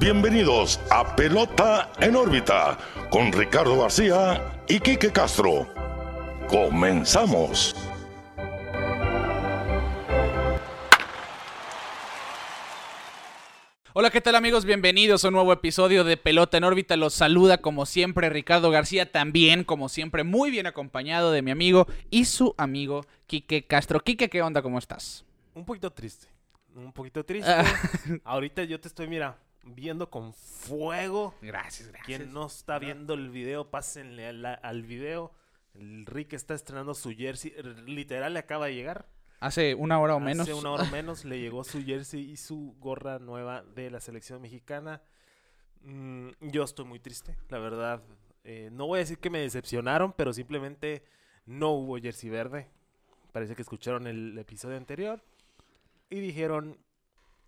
bienvenidos a Pelota en órbita con Ricardo García y Quique Castro. Comenzamos. Hola, ¿qué tal amigos? Bienvenidos a un nuevo episodio de Pelota en órbita. Los saluda como siempre Ricardo García, también como siempre muy bien acompañado de mi amigo y su amigo Quique Castro. Quique, ¿qué onda? ¿Cómo estás? Un poquito triste. Un poquito triste. Ah. Ahorita yo te estoy, mira, viendo con fuego. Gracias, gracias. Quien no está viendo el video, pásenle al, al video. El Rick está estrenando su jersey. Literal le acaba de llegar. Hace una hora o menos. Hace una hora o menos le llegó su jersey y su gorra nueva de la selección mexicana. Mm, yo estoy muy triste, la verdad. Eh, no voy a decir que me decepcionaron, pero simplemente no hubo jersey verde. Parece que escucharon el episodio anterior y dijeron,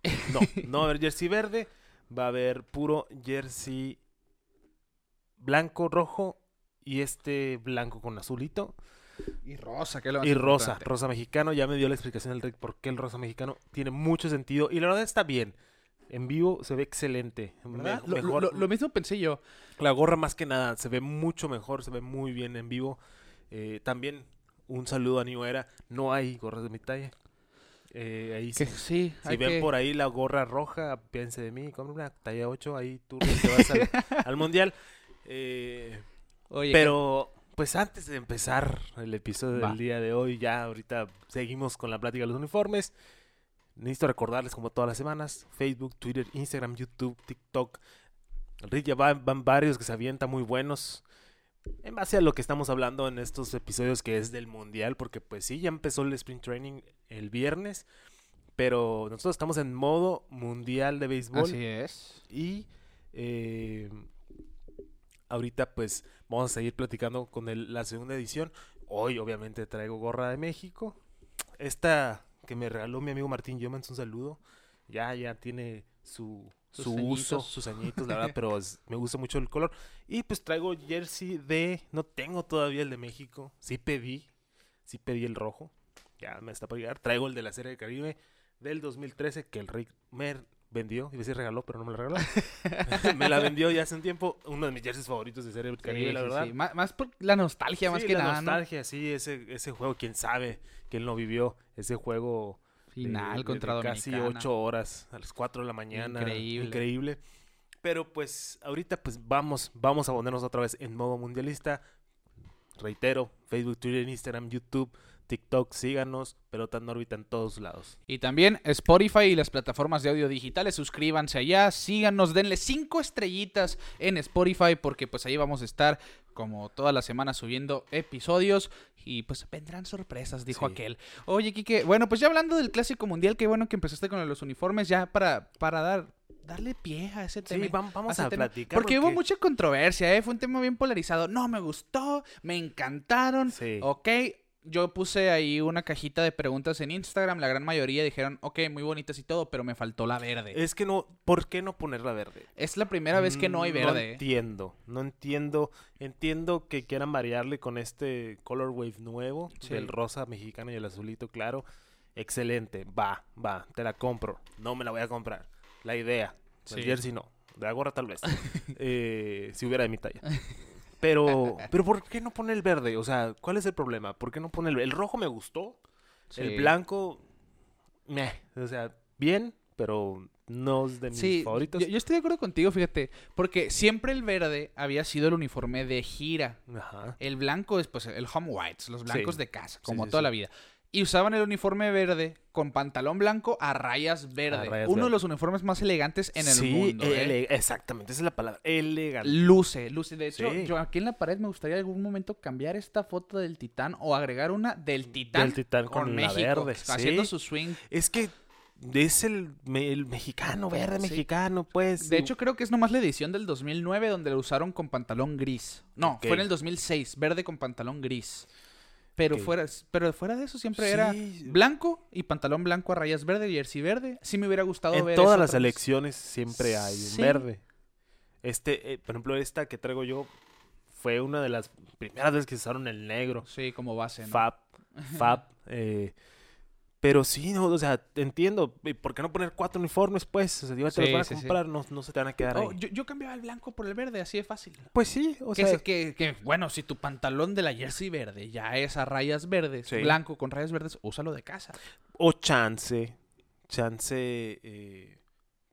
no, no va a haber jersey verde, va a haber puro jersey blanco, rojo y este blanco con azulito. Y rosa, ¿qué le vas Y a rosa, importante? rosa mexicano. Ya me dio la explicación del Rick por qué el rosa mexicano tiene mucho sentido. Y la verdad está bien. En vivo se ve excelente. ¿Verdad? Me- Lo, mejor. lo- lo mismo pensé yo. La gorra más que nada se ve mucho mejor, se ve muy bien en vivo. Eh, también un saludo a New Era. No hay gorras de mi talla. Eh, ahí sí. sí, Si ven que- por ahí la gorra roja, piense de mí, compra una talla 8, ahí tú te vas al, al mundial. Eh, Oye, pero, pues antes de empezar el episodio Va. del día de hoy, ya ahorita seguimos con la plática de los uniformes. Necesito recordarles, como todas las semanas, Facebook, Twitter, Instagram, YouTube, TikTok. Rick ya va- van varios que se avientan muy buenos. En base a lo que estamos hablando en estos episodios que es del Mundial, porque pues sí, ya empezó el Sprint Training el viernes. Pero nosotros estamos en modo Mundial de Béisbol. Así es. Y eh, ahorita pues vamos a seguir platicando con el- la segunda edición. Hoy obviamente traigo gorra de México. Esta que me regaló mi amigo Martín Yomans, un saludo. Ya, ya tiene su, Sus su uso, sus añitos, la verdad, pero es- me gusta mucho el color. Y pues traigo jersey de, no tengo todavía el de México, sí pedí, sí pedí el rojo, ya me está por llegar. Traigo el de la Serie del Caribe del 2013 que el Rick me vendió, iba a decir regaló, pero no me la regaló. me la vendió ya hace un tiempo, uno de mis jerseys favoritos de Serie del Caribe, Sí, la verdad. sí. Má- Más, por la nostalgia, más que la nada. ¿no? nostalgia, sí, ese, ese juego, quién sabe, quién lo vivió, ese juego Final de- contra de casi. 8 horas a las 4 de la mañana. Increíble. Increíble. Pero pues ahorita pues vamos, vamos a ponernos otra vez en modo mundialista. Reitero, Facebook, Twitter, Instagram, YouTube, TikTok, síganos, pelota en órbita en todos lados. Y también Spotify y las plataformas de audio digitales, suscríbanse allá, síganos, denle cinco estrellitas en Spotify porque pues ahí vamos a estar como todas las semanas subiendo episodios y pues vendrán sorpresas, dijo Sí. aquel. Oye, Kike, bueno, pues ya hablando del Clásico Mundial, qué bueno que empezaste con los uniformes ya para, para dar, darle pie a ese tema. Sí, vam- vamos a platicar. Porque hubo mucha controversia, ¿eh? Fue un tema bien polarizado. No me gustó, me encantaron. Sí. Ok, yo puse ahí una cajita de preguntas en Instagram. La gran mayoría dijeron, ok, muy bonitas y todo, pero me faltó la verde. Es que no, ¿por qué no ponerla verde? Es la primera vez que no hay Mm, verde. No ¿eh? entiendo, no entiendo. Entiendo que quieran variarle con este Color Wave nuevo, Sí. del rosa mexicano y el azulito claro. Excelente, va, va, te la compro. No me la voy a comprar. La idea, Sí. el jersey no, de la gorra tal vez. Eh, si hubiera de mi talla. Pero, pero ¿por qué no pone el verde? O sea, ¿cuál es el problema? ¿Por qué no pone el El rojo me gustó, el blanco, meh, o sea, bien, pero no es de mis Sí, favoritos. yo, yo estoy de acuerdo contigo, fíjate, porque siempre el verde había sido el uniforme de gira. Ajá. El blanco es pues el home whites, los blancos Sí. de casa, como toda la vida. Y usaban el uniforme verde con pantalón blanco a rayas verde. rayas Uno de los uniformes más elegantes en el Sí, mundo. ¿eh? exactamente, esa es la palabra, elegante. Luce, luce. De hecho, Sí. yo aquí en la pared me gustaría en algún momento cambiar esta foto del titán o agregar una del titán, Del titán con la verde, haciendo sí. su swing. Es que es el, el mexicano, verde Sí. mexicano, pues. De hecho, creo que es nomás la edición del 2009 donde lo usaron con pantalón gris. No, fue en el 2006, verde con pantalón gris. Pero, fuera, pero fuera de eso siempre era blanco y pantalón blanco a rayas verde, jersey verde. Sí me hubiera gustado en ver todas eso las elecciones siempre hay un verde. Este, eh, por ejemplo, esta que traigo yo fue una de las primeras veces que usaron el negro. Sí, como base, ¿no? Fab, Fab. eh, Pero sí, no, o sea, entiendo. ¿y ¿Por qué no poner cuatro uniformes, pues? O sea, si te Sí, los van a sí, sí. comprar, no, no se te van a quedar Oh, ahí. yo, yo cambiaba el blanco por el verde, así de fácil. Pues sí, o que, sea, se- que, que, bueno, si tu pantalón de la jersey verde ya es a rayas verdes, Sí. blanco con rayas verdes, úsalo de casa. o chance, chance, eh,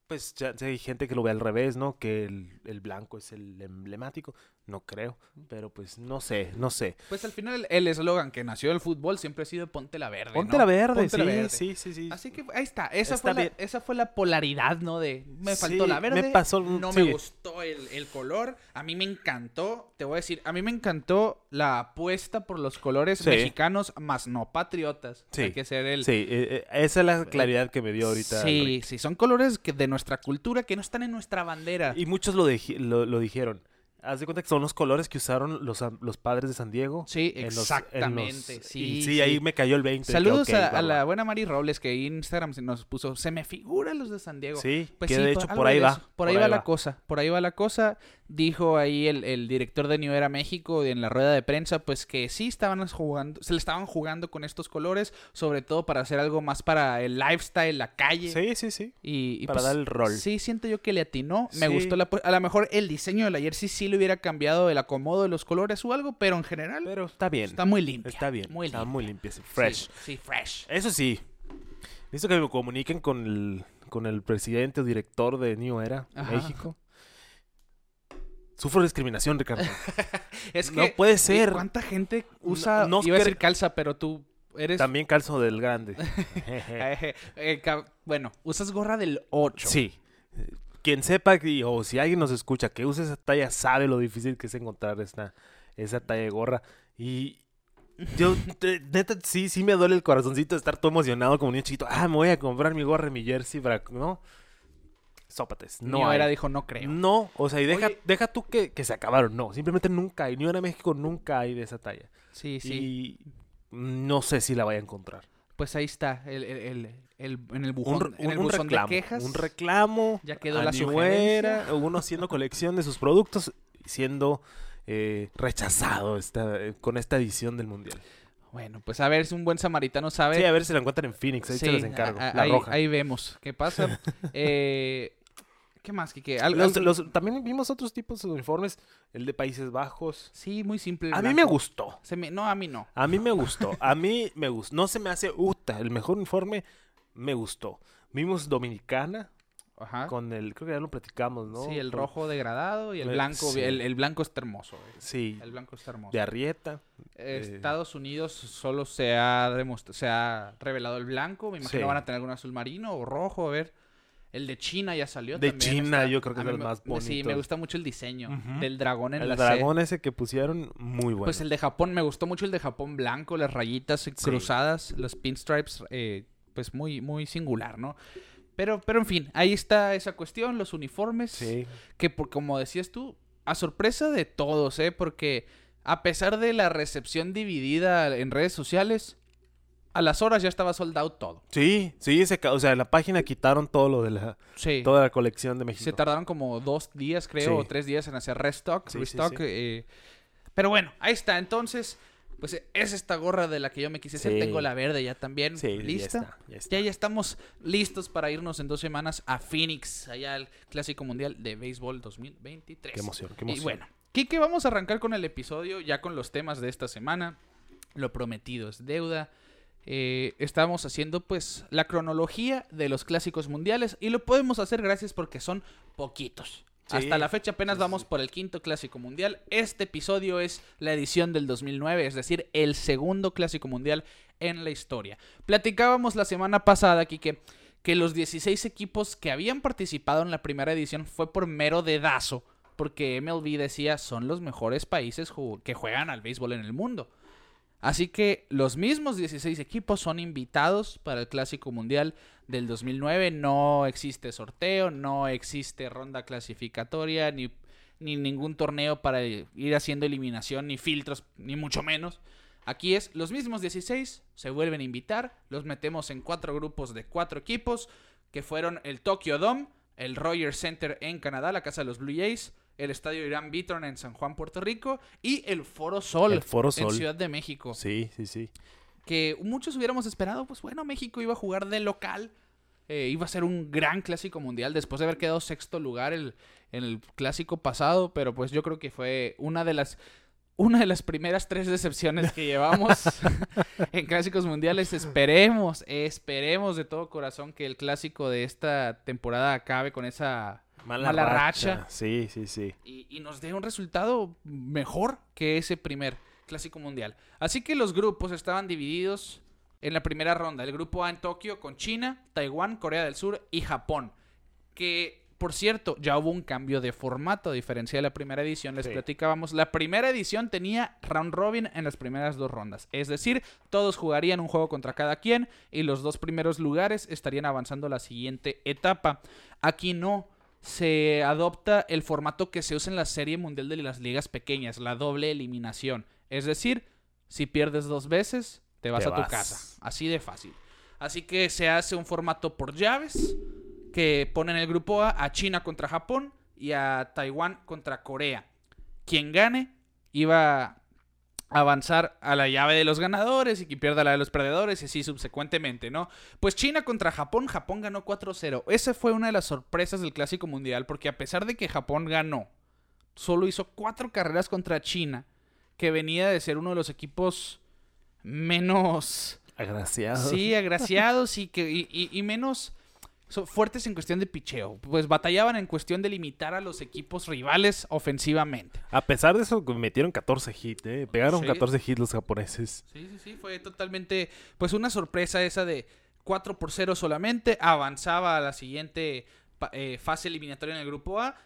pues chance hay gente que lo ve al revés, ¿no? Que el, el blanco es el emblemático. No creo, pero pues no sé, no sé. Pues al final el eslogan que nació del fútbol siempre ha sido ponte la verde. Ponte ¿no? la verde, Ponte sí, la verde. sí, sí, sí. Así que ahí está. Esa, Está fue la, esa fue la polaridad, ¿no? De me faltó Sí, la verde. me pasó- no sí. me gustó el, el color. A mí me encantó. Te voy a decir, a mí me encantó la apuesta por los colores Sí. mexicanos, más no patriotas. Sí. Hay que ser el. Sí, eh, eh, esa es la claridad que me dio ahorita. Sí, sí, son colores que de nuestra cultura que no están en nuestra bandera. Y muchos lo, lo, lo dijeron. Haz de cuenta que son los colores que usaron los, los padres de San Diego. Sí, en los- en los- exactamente. y sí, sí, ahí me cayó el 20. de que, Saludos a, va, a va. la buena Mari Robles que ahí en Instagram nos puso, se me figuran los de San Diego. Sí, Pues que sí, de hecho por ahí va. Por, ahí va, la cosa, por ahí va la cosa. Dijo ahí el, el director de New Era México en la rueda de prensa, pues que sí estaban jugando, se le estaban jugando con estos colores, sobre todo para hacer algo más para el lifestyle, la calle. Sí, sí, sí. Y, y, Para pues, dar el rol. Sí, siento yo que le atinó. Me Sí. gustó la... A lo mejor el diseño de la jersey sí le hubiera cambiado el acomodo de los colores o algo, pero en general Pero está bien. está muy limpia. Está bien. Muy está limpia. muy limpia. sí, Fresh. Sí, sí, fresh. Eso sí. Necesito que me comuniquen con el, con el presidente o director de New Era Ajá. México. Sufro discriminación, Ricardo. Es No que puede ¿y ser. ¿Cuánta gente usa? no iba a decir calza, pero tú eres. También calzo del grande. Eh, eh, cab- bueno, usas gorra del 8. sí. Quien sepa que- o si alguien nos escucha que use esa talla sabe lo difícil que es encontrar esta, esa talla de gorra. Y yo, te- neta, sí, sí me duele el corazoncito de estar todo emocionado como niño chiquito. Ah, me voy a comprar mi gorra y mi jersey para... ¿No? Sópates. No era, dijo, no creo. No, o sea, y deja, Oye. deja tú que, que se acabaron. No, simplemente nunca hay. Ni en México nunca hay de esa talla. Sí, sí. Y no sé si la vaya a encontrar. Pues ahí está, el, el- el- el- en el Un, re- en el un buzón reclamo. de quejas. Un reclamo. Ya quedó la sugerencia. Uno haciendo colección de sus productos, siendo eh, rechazado esta, eh, con esta edición del mundial. Bueno, pues a ver si un buen samaritano sabe. Sí, a ver si la encuentran en Phoenix. Ahí se los encargo. a- a- la ahí, roja. ahí vemos qué pasa. Eh, ¿Qué más, Kike? Al- Los- al- los- también vimos otros tipos de uniformes. El de Países Bajos. Sí, muy simple. A mí me gustó. Se me- No, a mí no. A mí me gustó. A mí me gustó. No se me hace uta. El mejor uniforme me gustó. Vimos Dominicana Ajá. con el. Creo que ya lo platicamos, ¿no? Sí, el rojo degradado y el Eh, blanco. sí. El, el blanco está hermoso. eh. Sí. El blanco está hermoso. De Arrieta. Eh, eh, Estados Unidos solo se ha, se ha revelado el blanco. Me imagino Sí. van a tener algún azul marino o rojo. A ver. El de China ya salió. De también, China, está- yo creo que es me- más Sí, bonitos. me gusta mucho el diseño del dragón en El la C. dragón ese que pusieron, muy bueno. Pues el de Japón, me gustó mucho el de Japón blanco, las rayitas cruzadas, los pinstripes, eh, pues muy, muy singular, ¿no? Pero, pero en fin, ahí está esa cuestión, los uniformes, Sí. que por, como decías tú, a sorpresa de todos, ¿eh? Porque a pesar de la recepción dividida en redes sociales, a las horas ya estaba sold out todo. Sí, sí, se o sea, la página quitaron todo lo de la, Sí. toda la colección de México. Se tardaron como dos días, creo, Sí. o tres días en hacer restock. Sí, restock eh, pero bueno, ahí está. Entonces, pues es esta gorra de la que yo me quise hacer. Tengo la verde ya también. Ya ¿Lista? está, ya está. Ya, ya estamos listos para irnos en dos semanas a Phoenix, allá al Clásico Mundial de Béisbol 2023. Qué emoción, qué Y emoción. bueno, Kike, vamos a arrancar con el episodio, ya con los temas de esta semana. Lo prometido es deuda. Eh, estamos haciendo pues la cronología de los clásicos mundiales y lo podemos hacer gracias porque son poquitos. Sí. Hasta la fecha apenas Sí, vamos sí. por el quinto clásico mundial. Este episodio es la edición del 2009, es decir, el segundo clásico mundial en la historia. Platicábamos la semana pasada aquí que, que los 16 equipos que habían participado en la primera edición fue por mero dedazo, porque MLB decía son los mejores países que juegan al béisbol en el mundo. Así que los mismos 16 equipos son invitados para el Clásico Mundial del 2009. No existe sorteo, no existe ronda clasificatoria, ni, ni ningún torneo para ir haciendo eliminación, ni filtros, ni mucho menos. Aquí es los mismos 16, se vuelven a invitar, los metemos en cuatro grupos de cuatro equipos, que fueron el Tokyo Dome, el Rogers Center en Canadá, la casa de los Blue Jays, el Estadio Irán Beaton en San Juan, Puerto Rico, y el Foro Sol, El Foro en Sol. Ciudad de México. Sí, sí, sí. que muchos hubiéramos esperado, pues bueno, México iba a jugar de local, eh, iba a ser un gran clásico mundial después de haber quedado sexto lugar el, en el clásico pasado, pero pues yo creo que fue una de las una de las primeras tres decepciones que llevamos en clásicos mundiales. Esperemos, esperemos de todo corazón que el clásico de esta temporada acabe con esa mala, racha. Sí, sí, sí. Y, y, nos dé un resultado mejor que ese primer clásico mundial. Así que los grupos estaban divididos en la primera ronda. El grupo A en Tokio con China, Taiwán, Corea del Sur y Japón. Que por cierto, ya hubo un cambio de formato, a diferencia de la primera edición, les platicábamos. La primera edición tenía round robin en las primeras dos rondas. Es decir, todos jugarían un juego contra cada quien y los dos primeros lugares estarían avanzando a la siguiente etapa. Aquí no. Se adopta el formato que se usa en la Serie Mundial de las Ligas Pequeñas, la doble eliminación. Es decir, si pierdes dos veces, te vas a tu casa. Así de fácil. Así que se hace un formato por llaves que pone en el grupo A a China contra Japón y a Taiwán contra Corea. Quien gane iba avanzar a la llave de los ganadores y quien pierda la de los perdedores y así subsecuentemente, ¿no? Pues China contra Japón, Japón ganó 4-0. Esa fue una de las sorpresas del Clásico Mundial porque a pesar de que Japón ganó, solo hizo cuatro carreras contra China, que venía de ser uno de los equipos menos... Agraciados. Sí, agraciados y, que, y menos fuertes en cuestión de picheo. Pues batallaban en cuestión de limitar a los equipos rivales ofensivamente. A pesar de eso, metieron 14 hits, ¿eh? Pegaron 14 hits los japoneses. Sí, sí, sí. Fue totalmente, pues una sorpresa esa de 4 por 0 solamente. Avanzaba a la siguiente eh, fase eliminatoria en el grupo A.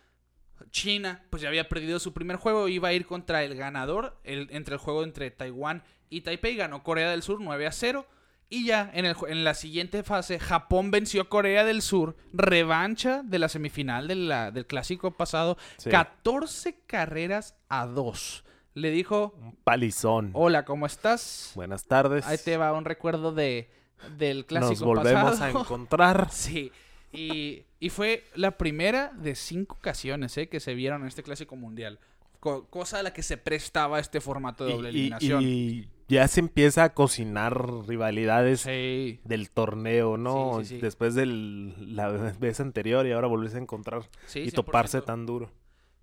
China, pues ya había perdido su primer juego. Iba a ir contra el ganador el, entre el juego entre Taiwán y Taipei. Ganó Corea del Sur 9 a 0. Y ya en, el, en, la siguiente fase, Japón venció a Corea del Sur, revancha de la semifinal del clásico pasado, 14 carreras a 2. Le dijo... Un palizón. Hola, ¿cómo estás? Buenas tardes. Ahí te va un recuerdo de, del clásico Nos volvemos a encontrar. Sí. Y, y, fue la primera de cinco ocasiones eh, que se vieron en este clásico mundial. cosa a la que se prestaba este formato de doble eliminación. y ya se empieza a cocinar rivalidades del torneo, ¿no? Después de la vez anterior y ahora volverse a encontrar y toparse tan duro.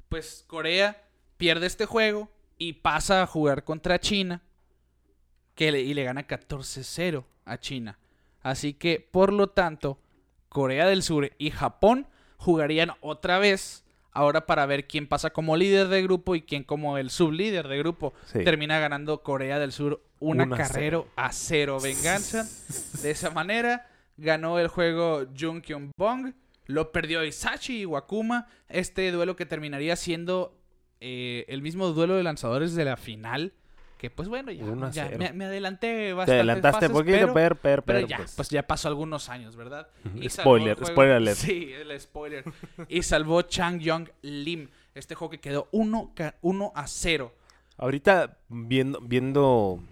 Pues Corea pierde este juego y pasa a jugar contra China que y le gana 14-0 a China. Así que, por lo tanto, Corea del Sur y Japón jugarían otra vez ahora para ver quién pasa como líder de grupo y quién como el sublíder de grupo. Termina ganando Corea del Sur una, carrera a cero venganza. De esa manera ganó el juego Jung Kyung Bong. Lo perdió Isachi y Wakuma. Este duelo que terminaría siendo eh, el mismo duelo de lanzadores de la final que pues bueno, ya, me, adelanté bastante. Te adelantaste un poquito, pero, pero, ya, pues. pues. ya pasó algunos años, ¿verdad? spoiler, spoiler alert. Sí, el spoiler. y salvó Chang Yong Lim. Este juego que quedó 1 a 0. Ahorita viendo, viendo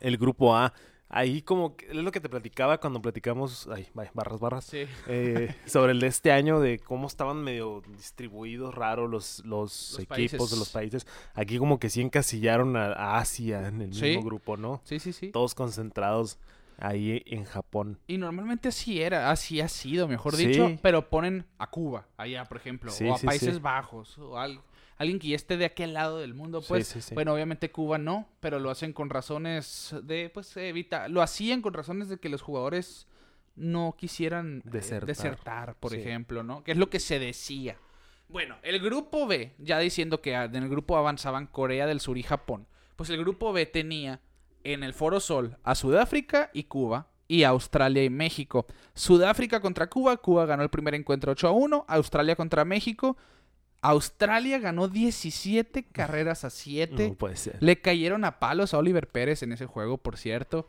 el grupo A, Ahí como es lo que te platicaba cuando platicamos, ay, barras, barras, eh, sobre el de este año de cómo estaban medio distribuidos raros los, los, equipos de los países. Aquí como que sí encasillaron a, Asia en el mismo grupo, ¿no? Sí, sí, sí. Todos concentrados ahí en Japón. Y normalmente así era, así ha sido, mejor dicho, pero ponen a Cuba allá, por ejemplo, o a Países Bajos, o algo alguien que ya esté de aquel lado del mundo, pues, bueno, obviamente Cuba no, pero lo hacen con razones de, pues, evita, lo hacían con razones de que los jugadores no quisieran eh, desertar, por ejemplo, ¿no? Que es lo que se decía. Bueno, el grupo B, ya diciendo que en el grupo avanzaban Corea del Sur y Japón, pues el grupo B tenía en el Foro Sol a Sudáfrica y Cuba, y Australia y México. Sudáfrica contra Cuba, Cuba ganó el primer encuentro 8 a 1, Australia contra México, Australia ganó 17 carreras a 7. No puede ser. Le cayeron a palos a Oliver Pérez en ese juego, por cierto.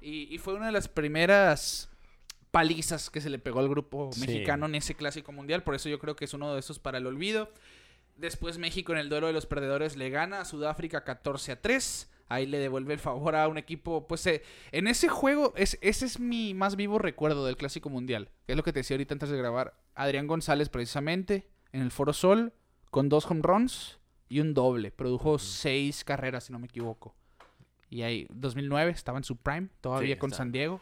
Y, fue una de las primeras palizas que se le pegó al grupo mexicano en ese clásico mundial. Por eso yo creo que es uno de esos para el olvido. Después México en el duelo de los perdedores le gana a Sudáfrica 14 a 3. Ahí le devuelve el favor a un equipo. Pues eh, en ese juego, es, ese es mi más vivo recuerdo del Clásico Mundial. es lo que te decía ahorita antes de grabar. Adrián González, precisamente, en el Foro Sol con dos home runs y un doble. Produjo seis carreras, si no me equivoco. Y ahí, 2009, estaba en su prime, todavía Sí, con está. San Diego.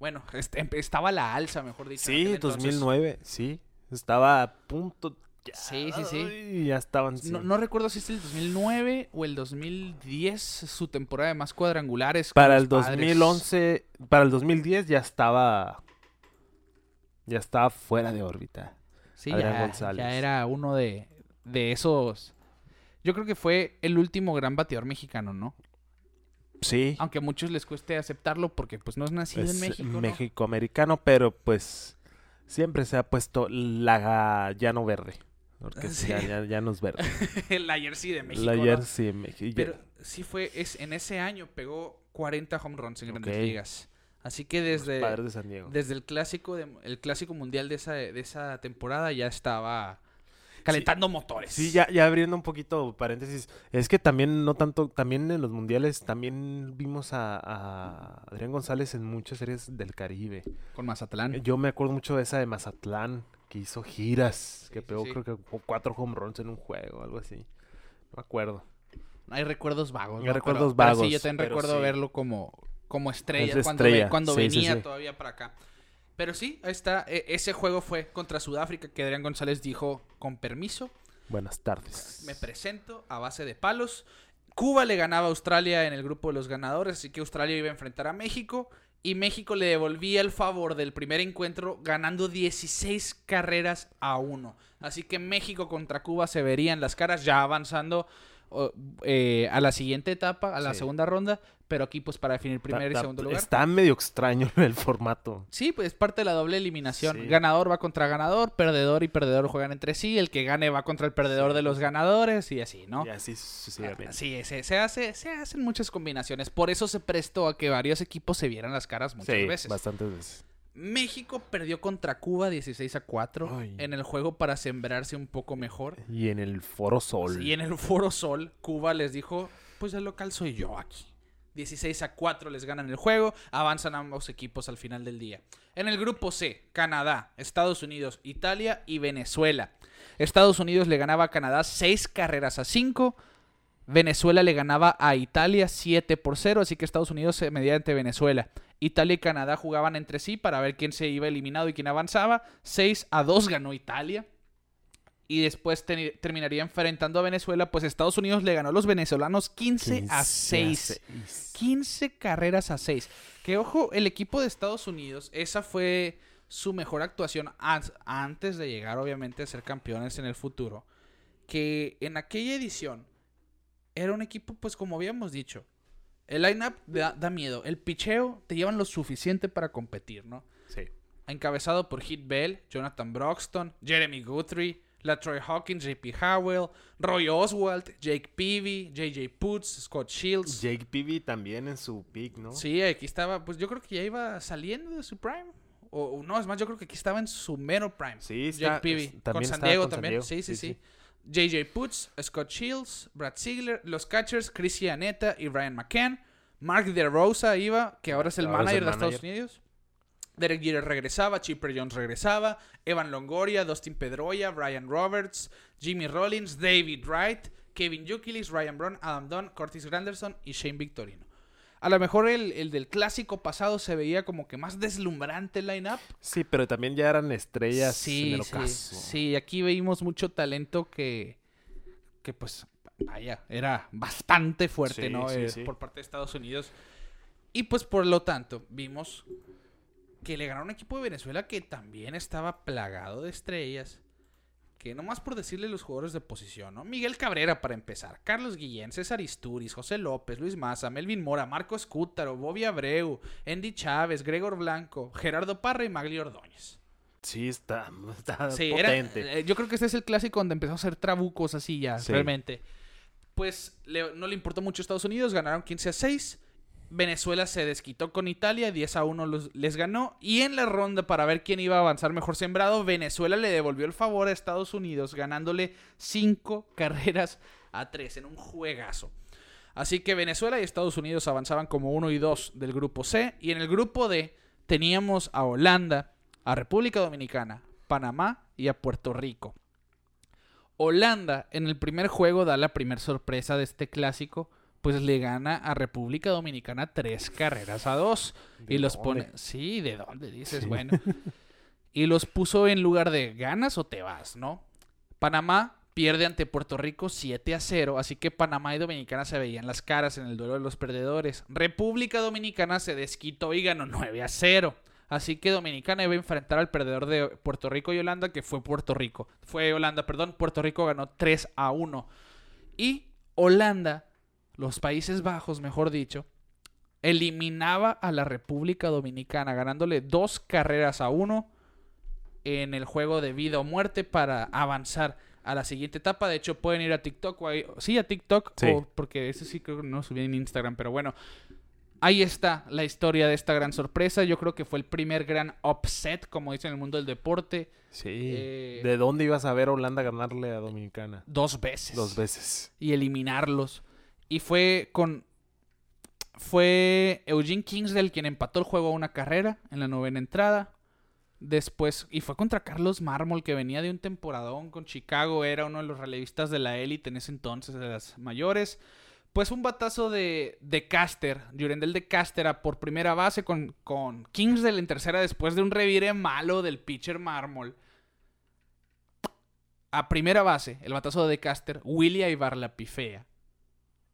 Bueno, este, estaba a la alza, mejor dicho. Sí, aquel entonces. 2009, sí. Estaba a punto. ya, Sí, sí, sí. ya estaban. No, no recuerdo si es el 2009 o el 2010, su temporada de más cuadrangulares. Para el Padres. 2011, para el 2010 ya estaba. Ya estaba fuera de órbita. Sí, Adrián ya, González. ya era uno de, de esos. Yo creo que fue el último gran bateador mexicano, ¿no? Sí. Aunque a muchos les cueste aceptarlo porque pues no es nacido es en México, ¿no? México-americano, pero pues siempre se ha puesto la llano verde. Porque Sí. ya, ya, ya no es verde. la jersey de México. la ¿no? jersey de México. Pero sí fue, es, en ese año pegó 40 home runs en grandes Ok. ligas. Así que desde, padres de San Diego. desde el clásico de, el clásico mundial de esa, de esa temporada ya estaba calentando motores. Sí, ya, ya abriendo un poquito paréntesis, es que también no tanto, también en los mundiales también vimos a, a Adrián González en muchas series del Caribe. Con Mazatlán. Yo me acuerdo mucho de esa de Mazatlán, que hizo giras, que pegó sí. creo que cuatro home runs en un juego, algo así. No me acuerdo. Hay recuerdos vagos. Hay ¿no? recuerdos Pero- pero sí, vagos, yo también recuerdo verlo como, como estrella, Es cuando, estrella, ve- cuando sí, sí, venía sí. todavía para acá. Pero sí, ahí está. E- ese juego fue contra Sudáfrica que Adrián González dijo, con permiso, Buenas tardes. me presento a base de palos. Cuba le ganaba a Australia en el grupo de los ganadores, así que Australia iba a enfrentar a México. Y México le devolvía el favor del primer encuentro ganando 16 carreras a 1. Así que México contra Cuba se verían las caras ya avanzando o, eh, a la siguiente etapa, a la Sí. segunda ronda. Pero aquí pues para definir primer y segundo lugar. Está medio extraño el formato. Sí, pues es parte de la doble eliminación. Sí. Ganador va contra ganador, perdedor y perdedor juegan entre sí. El que gane va contra el perdedor de los ganadores y así, ¿no? Y así sucesivamente. Se hace, se hacen muchas combinaciones. Por eso se prestó a que varios equipos se vieran las caras muchas sí, veces. bastantes veces. México perdió contra Cuba 16 a 4 Ay. en el juego para sembrarse un poco mejor. Y en el Foro Sol. Y en el Foro Sol, Cuba les dijo, pues el local soy yo aquí. 16 a 4 les ganan el juego, avanzan ambos equipos al final del día. En el grupo C, Canadá, Estados Unidos, Italia y Venezuela. Estados Unidos le ganaba a Canadá 6 carreras a 5. Venezuela le ganaba a Italia 7 por 0, así que Estados Unidos se medía ante Venezuela. Italia y Canadá jugaban entre sí para ver quién se iba eliminado y quién avanzaba. 6 a 2 ganó Italia. Y después te- terminaría enfrentando a Venezuela, pues Estados Unidos le ganó a los venezolanos 15, a 6. 15 carreras a 6. Que ojo, el equipo de Estados Unidos, esa fue su mejor actuación an- antes de llegar obviamente a ser campeones en el futuro. Que en aquella edición era un equipo, pues como habíamos dicho, el lineup da, da miedo. El picheo te llevan lo suficiente para competir, ¿no? Sí. Encabezado por Hit Bell, Jonathan Broxton, Jeremy Guthrie, Latroy Hawkins, JP Howell, Roy Oswald, Jake Peavy, JJ Putz, Scott Shields. Jake Peavy también en su pick, ¿no? Sí, aquí estaba, pues yo creo que ya iba saliendo de su prime. O, no, es más, yo creo que aquí estaba en su mero prime. Sí, Jake está- Peavy. es- Con también San Diego con San también. Diego. Sí, sí, Sí, sí. JJ Putz, Scott Shields, Brad Ziegler, los catchers, Chris Aneta y Ryan McCann. Mark DeRosa iba, que ahora es el Ahora es manager el de Estados. Unidos. Derek Jeter regresaba, Chipper Jones regresaba, Evan Longoria, Dustin Pedroia, Brian Roberts, Jimmy Rollins, David Wright, Kevin Yukilis, Ryan Brown, Adam Dunn, Curtis Granderson y Shane Victorino. A lo mejor el, el del clásico pasado se veía como que más deslumbrante el line-up. Sí, pero también ya eran estrellas Sí, en el sí, ocaso. sí, aquí veíamos mucho talento que, que pues, vaya, era bastante fuerte, Sí, ¿no? sí, Eh. Por parte de Estados Unidos. Y pues, por lo tanto, vimos que le ganaron un equipo de Venezuela que también estaba plagado de estrellas. Que nomás por decirle los jugadores de posición, ¿no? Miguel Cabrera para empezar, Carlos Guillén, César Isturiz, José López, Luis Maza, Melvin Mora, Marcos Cútaro, Bobby Abreu, Andy Chávez, Gregor Blanco, Gerardo Parra y Magli Ordóñez. Sí, está, está Sí, era- potente. eh, yo creo que este es el clásico donde empezó a hacer trabucos así ya, Sí. realmente. Pues le- no le importó mucho a Estados Unidos, ganaron 15 a 6. Venezuela se desquitó con Italia, 10 a 1 los- les ganó. Y en la ronda para ver quién iba a avanzar mejor sembrado, Venezuela le devolvió el favor a Estados Unidos, ganándole 5 carreras a 3 en un juegazo. Así que Venezuela y Estados Unidos avanzaban como 1 y 2 del grupo C. Y en el grupo D teníamos a Holanda, a República Dominicana, Panamá y a Puerto Rico. Holanda en el primer juego da la primera sorpresa de este clásico pues le gana a República Dominicana tres carreras a dos. ¿De Y los dónde? pone. Sí, ¿de dónde dices? Sí. Bueno. y los puso en lugar de ganas o te vas, ¿no? Panamá pierde ante Puerto Rico 7 a 0, así que Panamá y Dominicana se veían las caras en el duelo de los perdedores. República Dominicana se desquitó y ganó 9 a 0. Así que Dominicana iba a enfrentar al perdedor de Puerto Rico y Holanda, que fue Puerto Rico. Fue Holanda, perdón. Puerto Rico ganó 3 a 1. Y Holanda, los Países Bajos, mejor dicho, eliminaba a la República Dominicana, ganándole dos carreras a uno en el juego de vida o muerte para avanzar a la siguiente etapa. De hecho, pueden ir a TikTok. O ahí- sí, a TikTok. Sí. o- porque ese sí creo que no subí en Instagram. Pero bueno, ahí está la historia de esta gran sorpresa. Yo creo que fue el primer gran upset, como dicen en el mundo del deporte. Sí. Eh, ¿De dónde ibas a ver a Holanda ganarle a Dominicana? Dos veces. Dos veces. y eliminarlos. Y fue con. Fue Eugene Kingsdale quien empató el juego a una carrera en la novena entrada. Después, y fue contra Carlos Mármol, que venía de un temporadón con Chicago, era uno de los relevistas de la élite en ese entonces, de las mayores. Pues un batazo de, de Caster, Jurendel de Caster a por primera base con, con Kingsdale en tercera después de un revire malo del pitcher Mármol. A primera base, el batazo de Caster, Willy Aybar la pifea.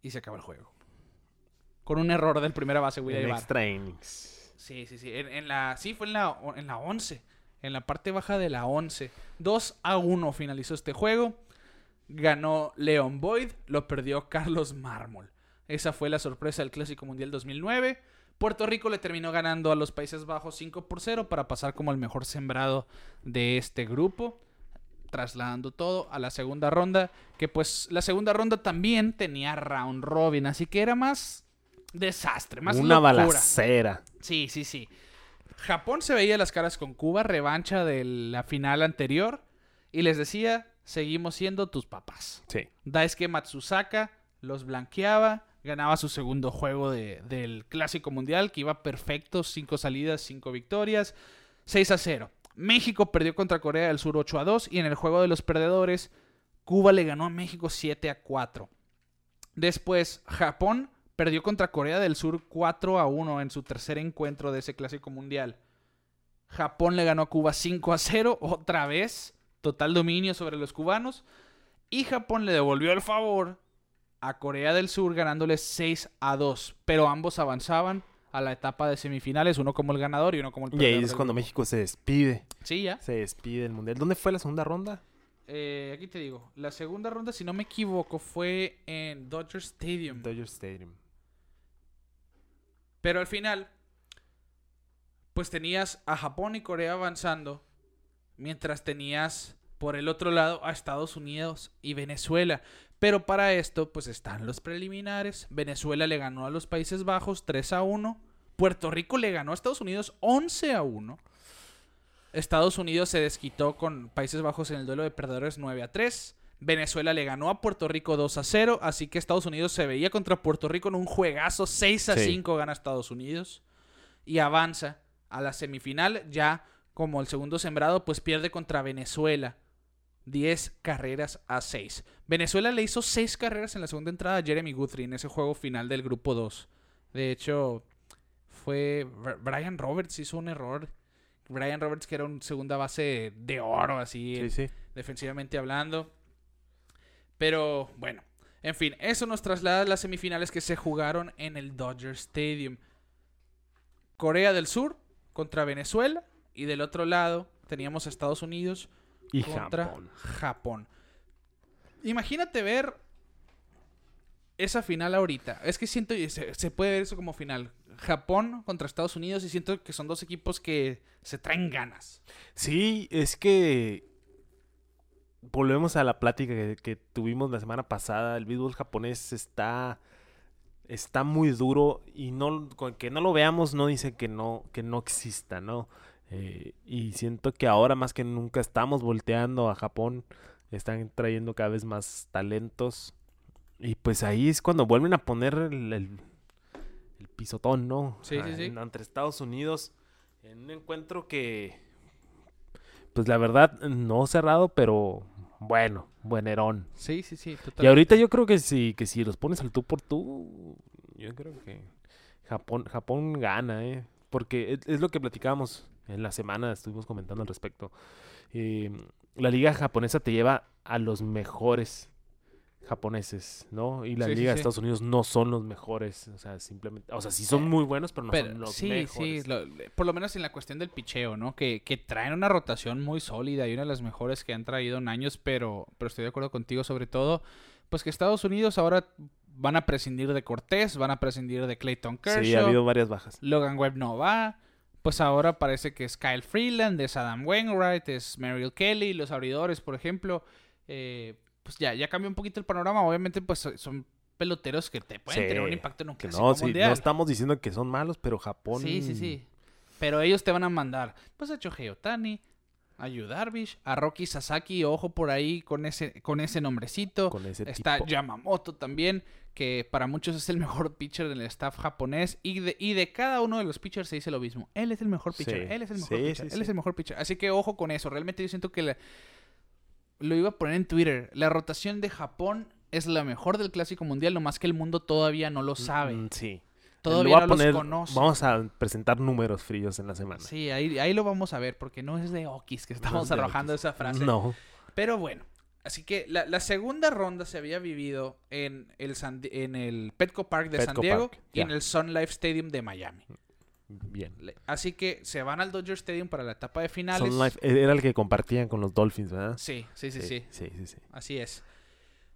Y se acaba el juego. Con un error del primera base, Willy En Aybar. extra innings. Sí, sí, sí. En, en la, sí, fue en la, en la 11. En la parte baja de la 11. 2 a 1 finalizó este juego. Ganó Leon Boyd. Lo perdió Carlos Mármol. Esa fue la sorpresa del Clásico Mundial 2009. Puerto Rico le terminó ganando a los Países Bajos 5 por 0 para pasar como el mejor sembrado de este grupo. Trasladando todo a la segunda ronda. Que pues la segunda ronda también tenía round robin. Así que era más desastre. Más Una locura. balacera. Sí, sí, sí. Japón se veía las caras con Cuba, revancha de la final anterior, y les decía, seguimos siendo tus papás. Sí. Daisuke Matsusaka los blanqueaba, ganaba su segundo juego de- del Clásico Mundial, que iba perfecto, cinco salidas, cinco victorias, 6 a 0. México perdió contra Corea del Sur 8 a 2, y en el juego de los perdedores, Cuba le ganó a México 7 a 4. Después, Japón perdió contra Corea del Sur 4 a 1 en su tercer encuentro de ese clásico mundial. Japón le ganó a Cuba 5 a 0, otra vez, total dominio sobre los cubanos. Y Japón le devolvió el favor a Corea del Sur ganándole 6 a 2. Pero ambos avanzaban a la etapa de semifinales, uno como el ganador y uno como el Y perdedor. ahí es cuando grupo. México se despide. Sí, ya. Se despide del Mundial. ¿Dónde fue la segunda ronda? Eh, aquí te digo, la segunda ronda, si no me equivoco, fue en Dodger Stadium. Dodger Stadium. Pero al final, pues tenías a Japón y Corea avanzando, mientras tenías por el otro lado a Estados Unidos y Venezuela. Pero para esto, pues están los preliminares. Venezuela le ganó a los Países Bajos 3 a 1. Puerto Rico le ganó a Estados Unidos 11 a 1. Estados Unidos se desquitó con Países Bajos en el duelo de perdedores 9 a 3. Venezuela le ganó a Puerto Rico 2 a 0. Así que Estados Unidos se veía contra Puerto Rico en un juegazo 6 a Sí. 5 gana Estados Unidos. Y avanza a la semifinal. Ya como el segundo sembrado, pues pierde contra Venezuela. 10 carreras a 6. Venezuela le hizo 6 carreras en la segunda entrada a Jeremy Guthrie en ese juego final del grupo 2. De hecho, fue Br- Brian Roberts hizo un error. Brian Roberts que era un segunda base de oro así Sí, en- sí. defensivamente hablando. Pero bueno, en fin, eso nos traslada a las semifinales que se jugaron en el Dodger Stadium. Corea del Sur contra Venezuela y del otro lado teníamos a Estados Unidos Y contra Japón. Japón. Imagínate ver esa final ahorita. Es que siento, se, se puede ver eso como final. Japón contra Estados Unidos y siento que son dos equipos que se traen ganas. Sí, es que volvemos a la plática que, que tuvimos la semana pasada. El béisbol japonés está está muy duro y no con que no lo veamos no dice que no que no exista, ¿no? Eh, y siento que ahora más que nunca estamos volteando a Japón, están trayendo cada vez más talentos y pues ahí es cuando vuelven a poner el, el- el pisotón, ¿no? Sí, sí, Ah, sí. en- Entre Estados Unidos en un encuentro que pues la verdad no cerrado, pero bueno, buenerón. Sí, sí, sí. Y totalmente. ahorita yo creo que si, que si los pones al tú por tú, yo creo que Japón, Japón gana, ¿eh? Porque es, es lo que platicábamos en la semana, estuvimos comentando al respecto. Eh, la liga japonesa te lleva a los mejores japoneses, ¿no? Y la Sí, sí, liga de sí. Estados Unidos no son los mejores, o sea, simplemente, o sea, sí son muy buenos, pero no Pero- son los sí, mejores. sí, lo- por lo menos en la cuestión del picheo, ¿no? Que, que traen una rotación muy sólida y una de las mejores que han traído en años, pero, pero estoy de acuerdo contigo sobre todo, pues que Estados Unidos ahora van a prescindir de Cortés, van a prescindir de Clayton Kershaw, Sí, ha habido varias bajas. Logan Webb no va, pues ahora parece que es Kyle Freeland, es Adam Wainwright, es Merrill Kelly, los abridores, por ejemplo, eh, pues ya, ya cambió un poquito el panorama, obviamente pues son peloteros que te pueden Sí, tener un impacto en un clásico no, sí, mundial. no estamos diciendo que son malos, pero Japón... Sí, sí, sí. Pero ellos te van a mandar, pues a Shohei Otani, a Yu Darvish, a Rocky Sasaki, ojo por ahí con ese, con ese nombrecito. Con ese Está tipo. Yamamoto también, que para muchos es el mejor pitcher del staff japonés. Y de, y de cada uno de los pitchers se dice lo mismo. Él es el mejor pitcher, Sí, él es el mejor sí, pitcher, sí, él es el mejor pitcher. Así que ojo con eso. Realmente yo siento que la- lo iba a poner en Twitter. La rotación de Japón es la mejor del Clásico Mundial, nomás que el mundo todavía no lo sabe. Mm, sí. Todavía Lo no poner- los conoce. Vamos a presentar números fríos en la semana. Sí, ahí, ahí lo vamos a ver, porque no es de Okis que estamos es de arrojando esa frase. No. Pero bueno, así que la, la segunda ronda se había vivido en el, San en el Petco Park de San Diego Park, y en el Sun Life Stadium de Miami. Bien. Así que se van al Dodger Stadium para la etapa de finales. Sun Life eh, era el que compartían con los Dolphins, ¿verdad? Sí, sí, sí, sí, Sí, sí, sí. Así es.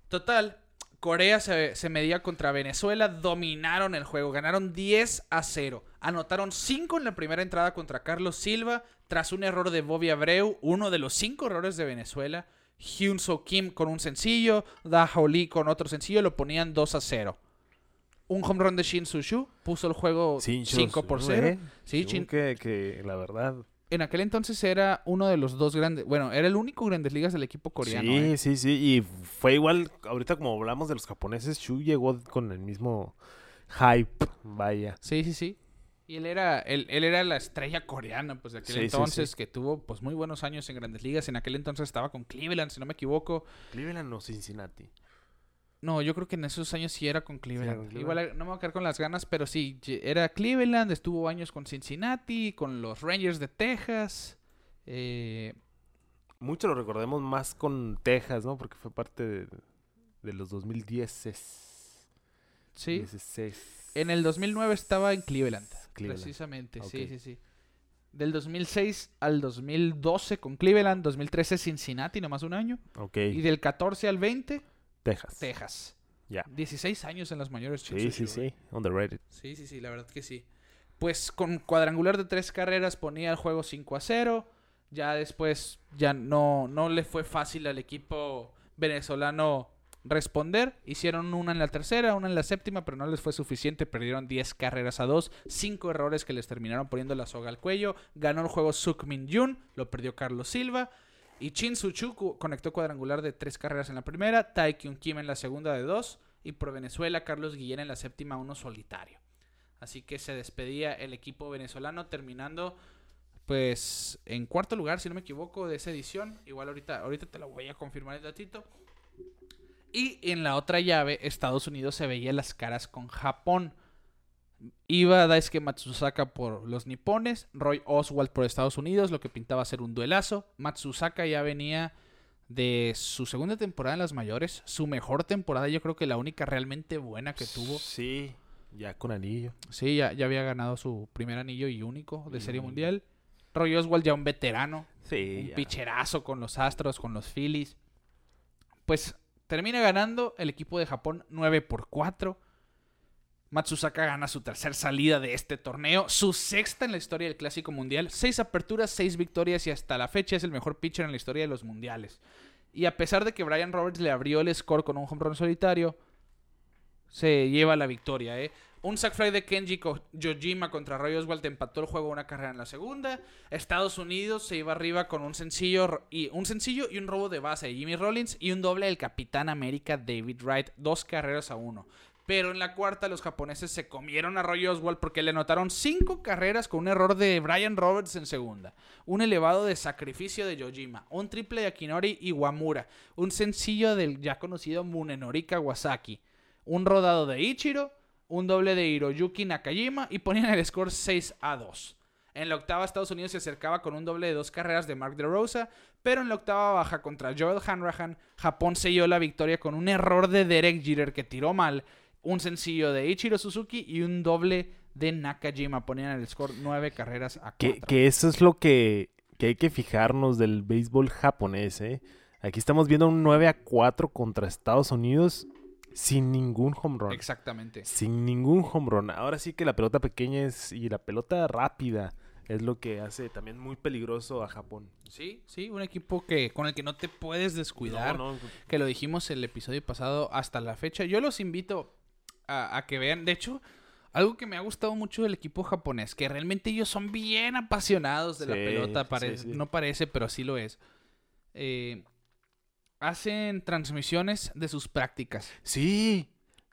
Total, Corea se, se medía contra Venezuela, dominaron el juego, ganaron 10 a 0. Anotaron 5 en la primera entrada contra Carlos Silva, tras un error de Bobby Abreu, uno de los 5 errores de Venezuela. Hyun So Kim con un sencillo, Da Lee con otro sencillo, lo ponían 2 a 0. Un home run de Shin Su puso el juego Sí, 5 por Shu, 0. ¿eh? Sí, Shin- que, que la verdad. en aquel entonces era uno de los dos grandes, bueno, era el único grandes ligas del equipo coreano. sí, ¿eh? sí, sí. Y fue igual, ahorita como hablamos de los japoneses, Shu llegó con el mismo hype, vaya. Sí, sí, sí. Y él era, él, él era la estrella coreana, pues de aquel Sí, entonces, sí. que tuvo pues muy buenos años en grandes ligas. En aquel entonces estaba con Cleveland, si no me equivoco. Cleveland o Cincinnati. No, yo creo que en esos años sí era con Cleveland. con Igual no me voy a quedar con las ganas, pero sí, era Cleveland, estuvo años con Cincinnati, con los Rangers de Texas. Eh, Mucho lo recordemos más con Texas, ¿no? Porque fue parte de, de los 2010. sí. 16. En el 2009 estaba en Cleveland, Cleveland. precisamente. Sí, sí, sí. Del 2006 al 2012 con Cleveland, 2013 Cincinnati, nomás un año. Ok, Y del 14 al 20, Texas. Texas. Ya. 16 años en las mayores. Sí, sí, ¿eh? sí. Underrated. Sí, sí, sí, la verdad que sí. Pues con cuadrangular de tres carreras ponía el juego 5 a 0. Ya después ya no, no le fue fácil al equipo venezolano responder. Hicieron una en la tercera, una en la séptima, pero no les fue suficiente. Perdieron 10 carreras a 2. Cinco errores que les terminaron poniendo la soga al cuello. Ganó el juego Suk Min Jun, lo perdió Carlos Silva. Y Chin Su-Chu conectó cuadrangular de tres carreras en la primera, Tai Kyun Kim en la segunda de dos, y por Venezuela Carlos Guillén en la séptima, uno solitario. Así que se despedía el equipo venezolano terminando pues en cuarto lugar, si no me equivoco, de esa edición. Igual ahorita, ahorita te lo voy a confirmar el datito. Y en la otra llave, Estados Unidos se veía las caras con Japón. Iba Daisuke Matsusaka por los nipones, Roy Oswald por Estados Unidos, lo que pintaba ser un duelazo. Matsusaka ya venía de su segunda temporada en las mayores, su mejor temporada, yo creo que la única realmente buena que tuvo. Sí, ya con anillo. Sí, ya, ya había ganado su primer anillo y único de Serie Mm. Mundial. Roy Oswald ya un veterano, Sí, un ya. picherazo con los Astros, con los Phillies. Pues termina ganando el equipo de Japón 9 por 4. Matsusaka gana su tercera salida de este torneo, su sexta en la historia del Clásico Mundial, seis aperturas, seis victorias y hasta la fecha es el mejor pitcher en la historia de los mundiales. Y a pesar de que Brian Roberts le abrió el score con un home run solitario, se lleva la victoria, ¿eh? Un sack fly de Kenji Yojima contra Roy Oswald empató el juego una carrera en la segunda. Estados Unidos se iba arriba con un sencillo y un sencillo y un robo de base de Jimmy Rollins y un doble del Capitán América David Wright, dos carreras a uno. Pero en la cuarta los japoneses se comieron a Roy Oswald porque le anotaron cinco carreras con un error de Brian Roberts en segunda, un elevado de sacrificio de Yojima, un triple de Akinori Iwamura, un sencillo del ya conocido Munenori Kawasaki, un rodado de Ichiro, un doble de Hiroyuki Nakajima y ponían el score 6 a 2. En la octava Estados Unidos se acercaba con un doble de dos carreras de Mark DeRosa, pero en la octava baja contra Joel Hanrahan, Japón selló la victoria con un error de Derek Jeter que tiró mal un sencillo de Ichiro Suzuki y un doble de Nakajima. Ponían el score nueve carreras a Que, cuatro. que eso es lo que, que hay que fijarnos del béisbol japonés, ¿eh? Aquí estamos viendo un 9 a 4 contra Estados Unidos sin ningún home run. Exactamente. Sin ningún home run. Ahora sí que la pelota pequeña es, y la pelota rápida es lo que hace también muy peligroso a Japón. Sí, sí, un equipo que con el que no te puedes descuidar. No, no, Que lo dijimos el episodio pasado hasta la fecha. Yo los invito a, a que vean. De hecho, algo que me ha gustado mucho del equipo japonés, que realmente ellos son bien apasionados de la pelota. sí, pare- sí. No parece, pero sí lo es. Eh, hacen transmisiones de sus prácticas. Sí.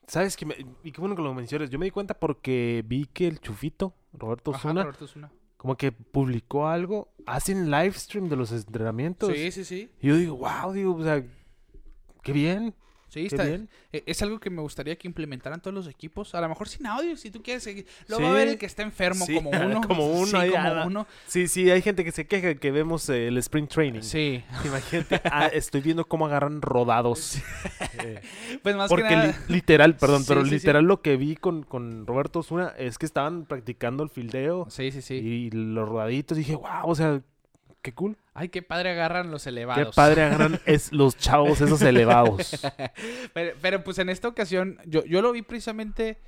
¿Sabes qué? me- Y qué bueno que lo menciones. Yo me di cuenta porque vi que el Chufito, Roberto Ajá, como que publicó algo. Hacen live stream de los entrenamientos. Sí, sí, sí. Y yo digo, wow, digo, o sea, qué bien. Sí, está, bien. e- Es algo que me gustaría que implementaran todos los equipos. A lo mejor sin audio, si tú quieres seguir. Lo Sí. va a ver el que está enfermo Sí, como uno. como uno, Sí, como uno. Sí, sí, hay gente que se queja que vemos eh, el sprint training. Sí. Imagínate, ah, estoy viendo cómo agarran rodados. Eh, Pues más porque que nada. li- literal, perdón, pero literal lo que vi con, con Roberto Osuna es que estaban practicando el fildeo Sí, sí, sí. y los rodaditos. Dije, wow, o sea, qué cool. Ay, qué padre agarran los elevados. Qué padre agarran es, los chavos esos elevados. pero, pero, pues en esta ocasión, yo, yo lo vi precisamente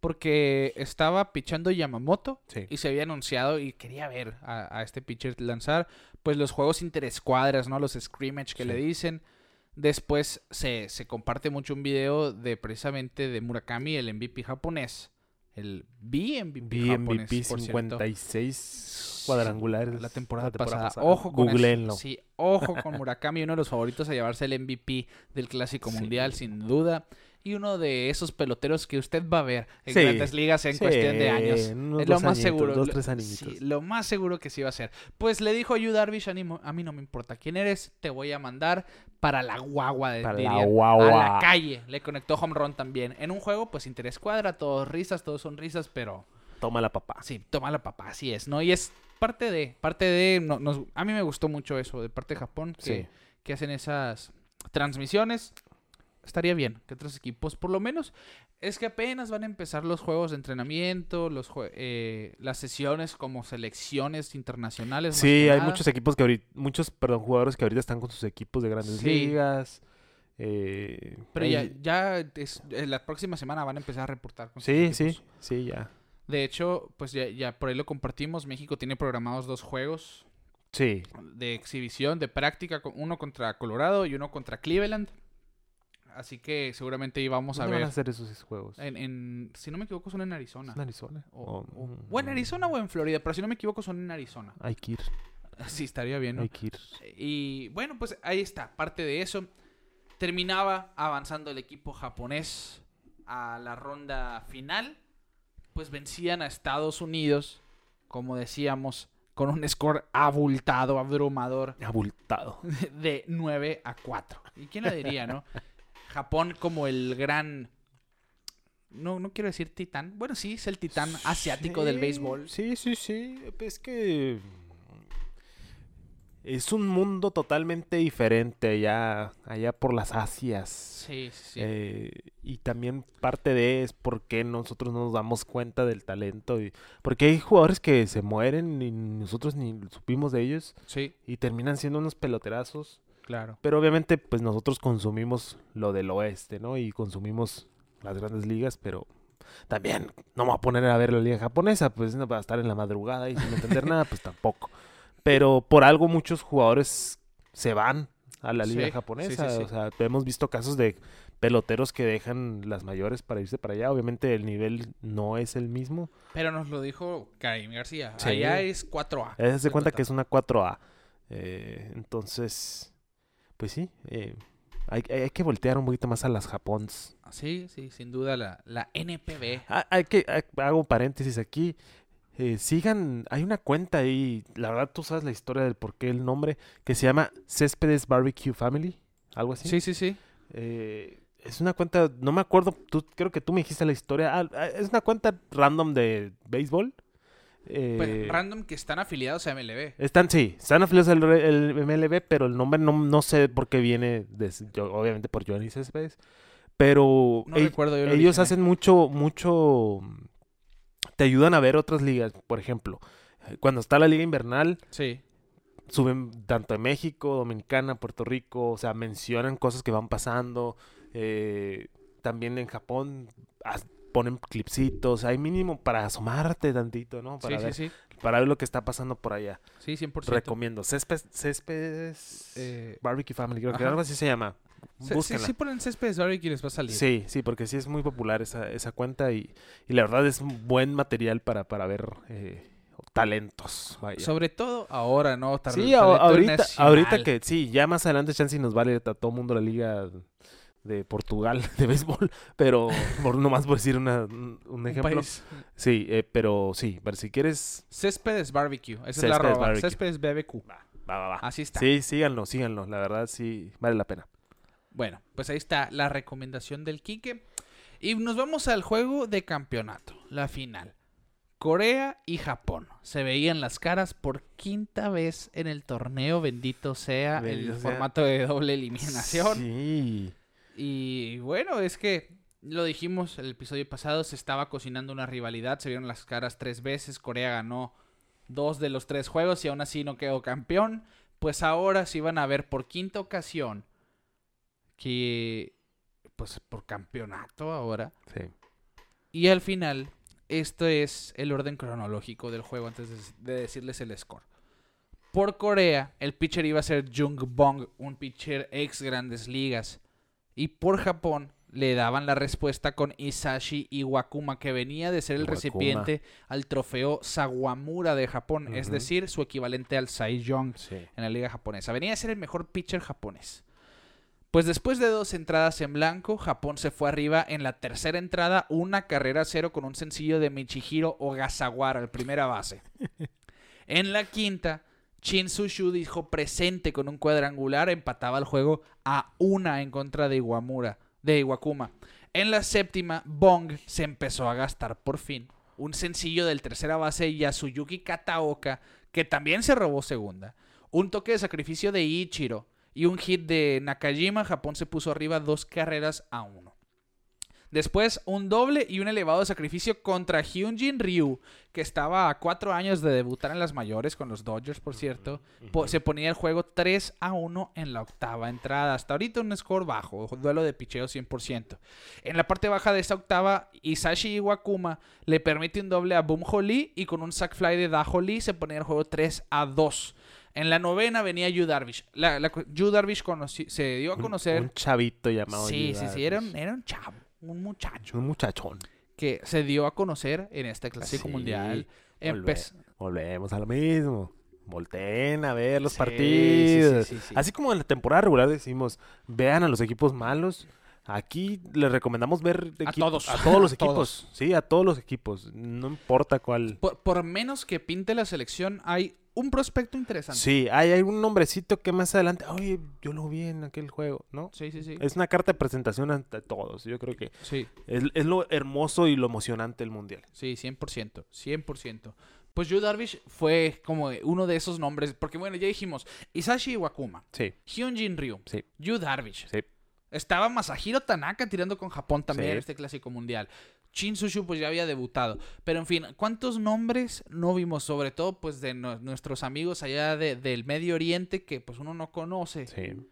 porque estaba pichando Yamamoto Sí. y se había anunciado y quería ver a, a este pitcher lanzar pues los juegos interescuadras, ¿no? Los scrimmage que Sí. le dicen. Después se, se comparte mucho un video de precisamente de Murakami, el MVP japonés. El BMVP japonés, BMVP cierto. 56 cuadrangulares. La temporada, pasada. Ojo con eso. Googleenlo. Sí, ojo con Murakami, uno de los favoritos a llevarse el MVP del Clásico Sí. Mundial, sin duda. Y uno de esos peloteros que usted va a ver en Sí. grandes ligas en Sí, cuestión de años. unos es lo más añitos, seguro. dos, tres sí, lo más seguro que sí va a ser. Pues le dijo a Yu Darvish, a mí, no me importa quién eres, te voy a mandar para la guagua, de, Para la guagua. a la calle. Le conectó home run también. En un juego, pues interés cuadra, todos risas, todos son risas, pero Toma la papá. Sí, toma la papá, así es, ¿no? Y es parte de, parte de, no- nos- a mí me gustó mucho eso, de parte de Japón, que, que hacen esas transmisiones. Estaría bien que otros equipos, por lo menos, es que apenas van a empezar los juegos de entrenamiento, los jue- eh, las sesiones como selecciones internacionales. Sí, hay muchos equipos que ahorita, muchos, perdón, jugadores que ahorita están con sus equipos de grandes Sí. ligas. eh, Pero ya, hay- ya es- eh, la próxima semana van a empezar a reportar. Con sus Sí, equipos. sí, sí, ya. De hecho, pues ya, ya por ahí lo compartimos. México tiene programados dos juegos Sí. de exhibición, de práctica, uno contra Colorado y uno contra Cleveland. Así que seguramente íbamos a ¿Dónde van ver. a hacer esos juegos? En, en- si no me equivoco, son en Arizona. ¿En Arizona? O, O- o- o en Arizona o en Florida, pero si no me equivoco, son en Arizona. Hay que ir, Sí, estaría bien, ¿no? hay que ir. Y bueno, pues ahí está, parte de eso. Terminaba avanzando el equipo japonés a la ronda final. Pues vencían a Estados Unidos, como decíamos, con un score abultado, abrumador, Abultado. de 9 a 4. ¿Y quién lo diría, no? Japón como el gran... No, no quiero decir titán. Bueno, sí, es el titán asiático del béisbol. Sí, sí, sí. Es que es un mundo totalmente diferente allá, allá por las Asias. Sí, sí, sí. Eh, y también parte de es por qué nosotros no nos damos cuenta del talento. Y, porque hay jugadores que se mueren y nosotros ni supimos de ellos sí, y terminan siendo unos peloterazos. Claro. Pero obviamente pues nosotros consumimos lo del oeste, ¿no? Y consumimos las grandes ligas, pero también no me voy a poner a ver la liga japonesa, pues no va a estar en la madrugada y sin entender nada, pues tampoco. Pero por algo muchos jugadores se van a la liga Sí, japonesa. sí, sí. O sea, hemos visto casos de peloteros que dejan las mayores para irse para allá. Obviamente el nivel no es el mismo. Pero nos lo dijo Karim García. Allá es 4A. Eh, se cuenta que es una 4A. Eh, entonces, pues sí, eh, hay, hay que voltear un poquito más a las Japons. Sí, sí, sin duda la, la NPB. Ah, hay que, hay- hago paréntesis aquí. Eh, sigan, hay una cuenta ahí, la verdad tú sabes la historia del por qué el nombre, que se llama Céspedes Barbecue Family, algo así. Sí, sí, sí. Eh, es una cuenta, no me acuerdo, tú, creo que tú me dijiste la historia. Ah, es una cuenta random de béisbol. Eh, Pues, random que están afiliados a MLB. están, sí, están afiliados al el MLB, pero el nombre no, no sé por qué viene, de- yo- obviamente por Johnny Céspedes. Pero No ell- recuerdo yo el ellos hacen mucho, mucho, te ayudan a ver otras ligas, por ejemplo. eh, Cuando está la liga invernal, Sí. suben tanto de México, Dominicana, Puerto Rico, o sea, mencionan cosas que van pasando. eh, también en Japón ponen clipsitos, hay mínimo para asomarte tantito, ¿no? Para, Sí, ver, sí, sí. para ver lo que está pasando por allá. Sí, 100%. Recomiendo. Céspedes, Céspedes Eh, Barbecue Family, creo que ajá. algo así se llama. Sí, sí, sí ponen céspedes Barbecue y les va a salir. Sí, sí, porque sí es muy popular esa, esa cuenta y, y la verdad es un buen material para, para ver eh, talentos. vaya. Sobre todo ahora, ¿no? Tar- Sí, ahorita, nacional. ahorita que sí, ya más adelante chance y nos vale a todo mundo la liga de Portugal de béisbol, pero por nomás por decir una- un ejemplo. país- Sí, eh, pero sí, pero si quieres, Céspedes Barbecue. Esa es la arroba. Barbecue. Céspedes BBQ. va, va, va. Así está. Sí, síganlo, síganlo, la verdad sí vale la pena. Bueno, pues ahí está la recomendación del Quique. Y nos vamos al juego de campeonato, la final. Corea y Japón. Se veían las caras por quinta vez en el torneo, bendito sea Bendito el sea. formato de doble eliminación. Sí. Y bueno, es que lo dijimos el episodio pasado, se estaba cocinando una rivalidad, se vieron las caras tres veces, Corea ganó dos de los tres juegos y aún así no quedó campeón. Pues ahora se iban a ver por quinta ocasión que, pues por campeonato ahora. Sí. Y al final, esto es el orden cronológico del juego antes de, de decirles el score. Por Corea, el pitcher iba a ser Jung Bong, un pitcher ex grandes ligas. Y por Japón, le daban la respuesta con Isashi Iwakuma, que venía de ser el Iwakuma. recipiente al trofeo Sawamura de Japón, es decir, su equivalente al Cy Young Sí. en la liga japonesa. Venía a ser el mejor pitcher japonés. Pues después de dos entradas en blanco, Japón se fue arriba en la tercera entrada, una carrera a cero con un sencillo de Michihiro Ogasawara, el primera base. En la quinta, Shin Sushu dijo presente con un cuadrangular, empataba el juego a una en contra de Iwamura, de Iwakuma. En la séptima, Bong se empezó a gastar por fin un sencillo del tercera base Yasuyuki Kataoka, que también se robó segunda. Un toque de sacrificio de Ichiro y un hit de Nakajima, Japón se puso arriba dos carreras a uno. Después, un doble y un elevado sacrificio contra Hyunjin Ryu, que estaba a cuatro años de debutar en las mayores con los Dodgers, por cierto. Po- se ponía el juego 3 a 1 en la octava entrada. Hasta ahorita un score bajo, duelo de picheo 100%. En la parte baja de esta octava, Isashi Iwakuma le permite un doble a Boom Lee y con un sack fly de Daho Lee se ponía el juego 3 a 2. En la novena venía Yu Darvish. La, la- Yu Darvish se dio a conocer. Un, chavito llamado. sí, Yu sí, sí, era un, era un chavo, un muchacho Un muchachón. que se dio a conocer en este clásico Sí, mundial. volve- Volvemos a lo mismo. Volteen a ver los Sí, partidos. sí, sí, sí, sí. Así como en la temporada regular decimos, vean a los equipos malos. Aquí les recomendamos ver A todos. a todos los A equipos. todos. Sí, a todos los equipos. No importa cuál. Por, por menos que pinte la selección, hay un prospecto interesante. Sí, hay, hay un nombrecito que más adelante, oye, yo lo vi en aquel juego, ¿no? sí, sí. sí. Es una carta de presentación ante todos. Yo creo que Sí, es, es lo hermoso y lo emocionante del mundial. sí, 100%. 100%. Pues Yu Darvish fue como uno de esos nombres. Porque bueno, ya dijimos, Isashi Iwakuma, Sí, Hyunjin Ryu, sí, Yu Darvish. sí. Estaba Masahiro Tanaka tirando con Japón también Sí. en este clásico mundial. Shin Sushu pues ya había debutado. Pero en fin, ¿cuántos nombres no vimos? Sobre todo pues de nu- nuestros amigos allá de- del Medio Oriente que pues uno no conoce. Sí.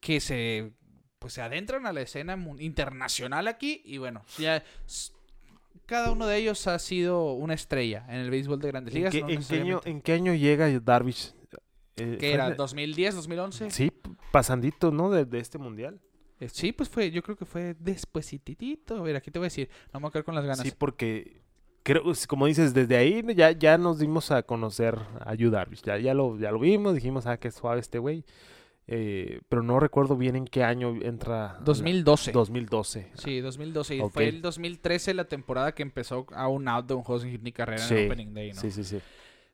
Que se pues se adentran a la escena internacional aquí. Y bueno, ya cada uno de ellos ha sido una estrella en el béisbol de grandes ¿En ligas. qué, no en qué año, necesariamente. en qué año llega Darvish? Eh, ¿Qué era? en- ¿2010, 2011? Sí, pasandito, ¿no? De, de este mundial. Eh, Sí, pues fue, yo creo que fue despuesitito. A ver, aquí te voy a decir. No me voy a quedar con las ganas. Sí, porque creo, como dices, desde ahí ya, ya nos dimos a conocer a Yu Darvish. Ya, ya, lo, ya lo vimos, dijimos, ah, qué suave este güey. eh, pero no recuerdo bien en qué año entra. a la- 2012. 2012. Sí, 2012. Y fue el 2013 la temporada que empezó a un out de un carrera en Sí, el Opening Day, ¿no? Sí, sí, sí.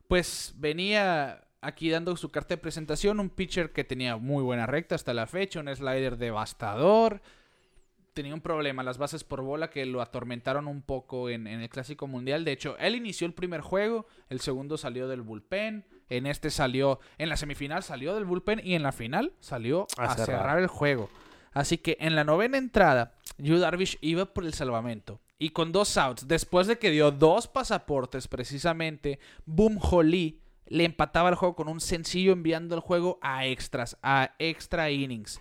Pues venía aquí dando su carta de presentación, un pitcher que tenía muy buena recta hasta la fecha, un slider devastador. Tenía un problema, las bases por bola que lo atormentaron un poco en, en el Clásico Mundial. De hecho, él inició el primer juego, el segundo salió del bullpen, en este salió, en la semifinal salió del bullpen y en la final salió A a, cerrar. cerrar el juego. Así que en la novena entrada, Yu Darvish iba por el salvamento. Y con dos outs, después de que dio dos pasaportes precisamente, Boom Holly le empataba el juego con un sencillo enviando el juego a extras, a extra innings.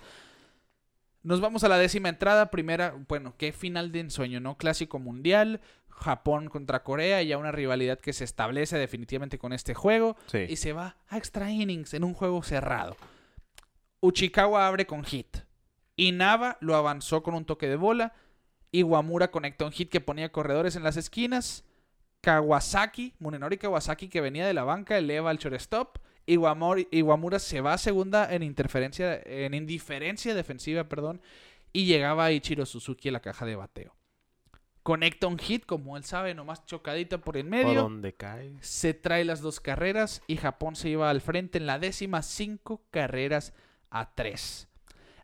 Nos vamos a la décima entrada, primera, bueno, qué final de ensueño, ¿no? Clásico mundial, Japón contra Corea, ya una rivalidad que se establece definitivamente con este juego Sí. y se va a extra innings en un juego cerrado. Uchikawa abre con hit. Inaba lo avanzó con un toque de bola. Iwamura conectó un hit que ponía corredores en las esquinas. Kawasaki, Munenori Kawasaki, que venía de la banca, eleva al shortstop. Iwamori- Iwamura se va a segunda en interferencia, en indiferencia defensiva, perdón. Y llegaba Ichiro Suzuki a la caja de bateo. Conecta un hit, como él sabe, nomás chocadita por en ¿Por medio dónde cae? se trae las dos carreras y Japón se iba al frente en la décima cinco carreras a tres.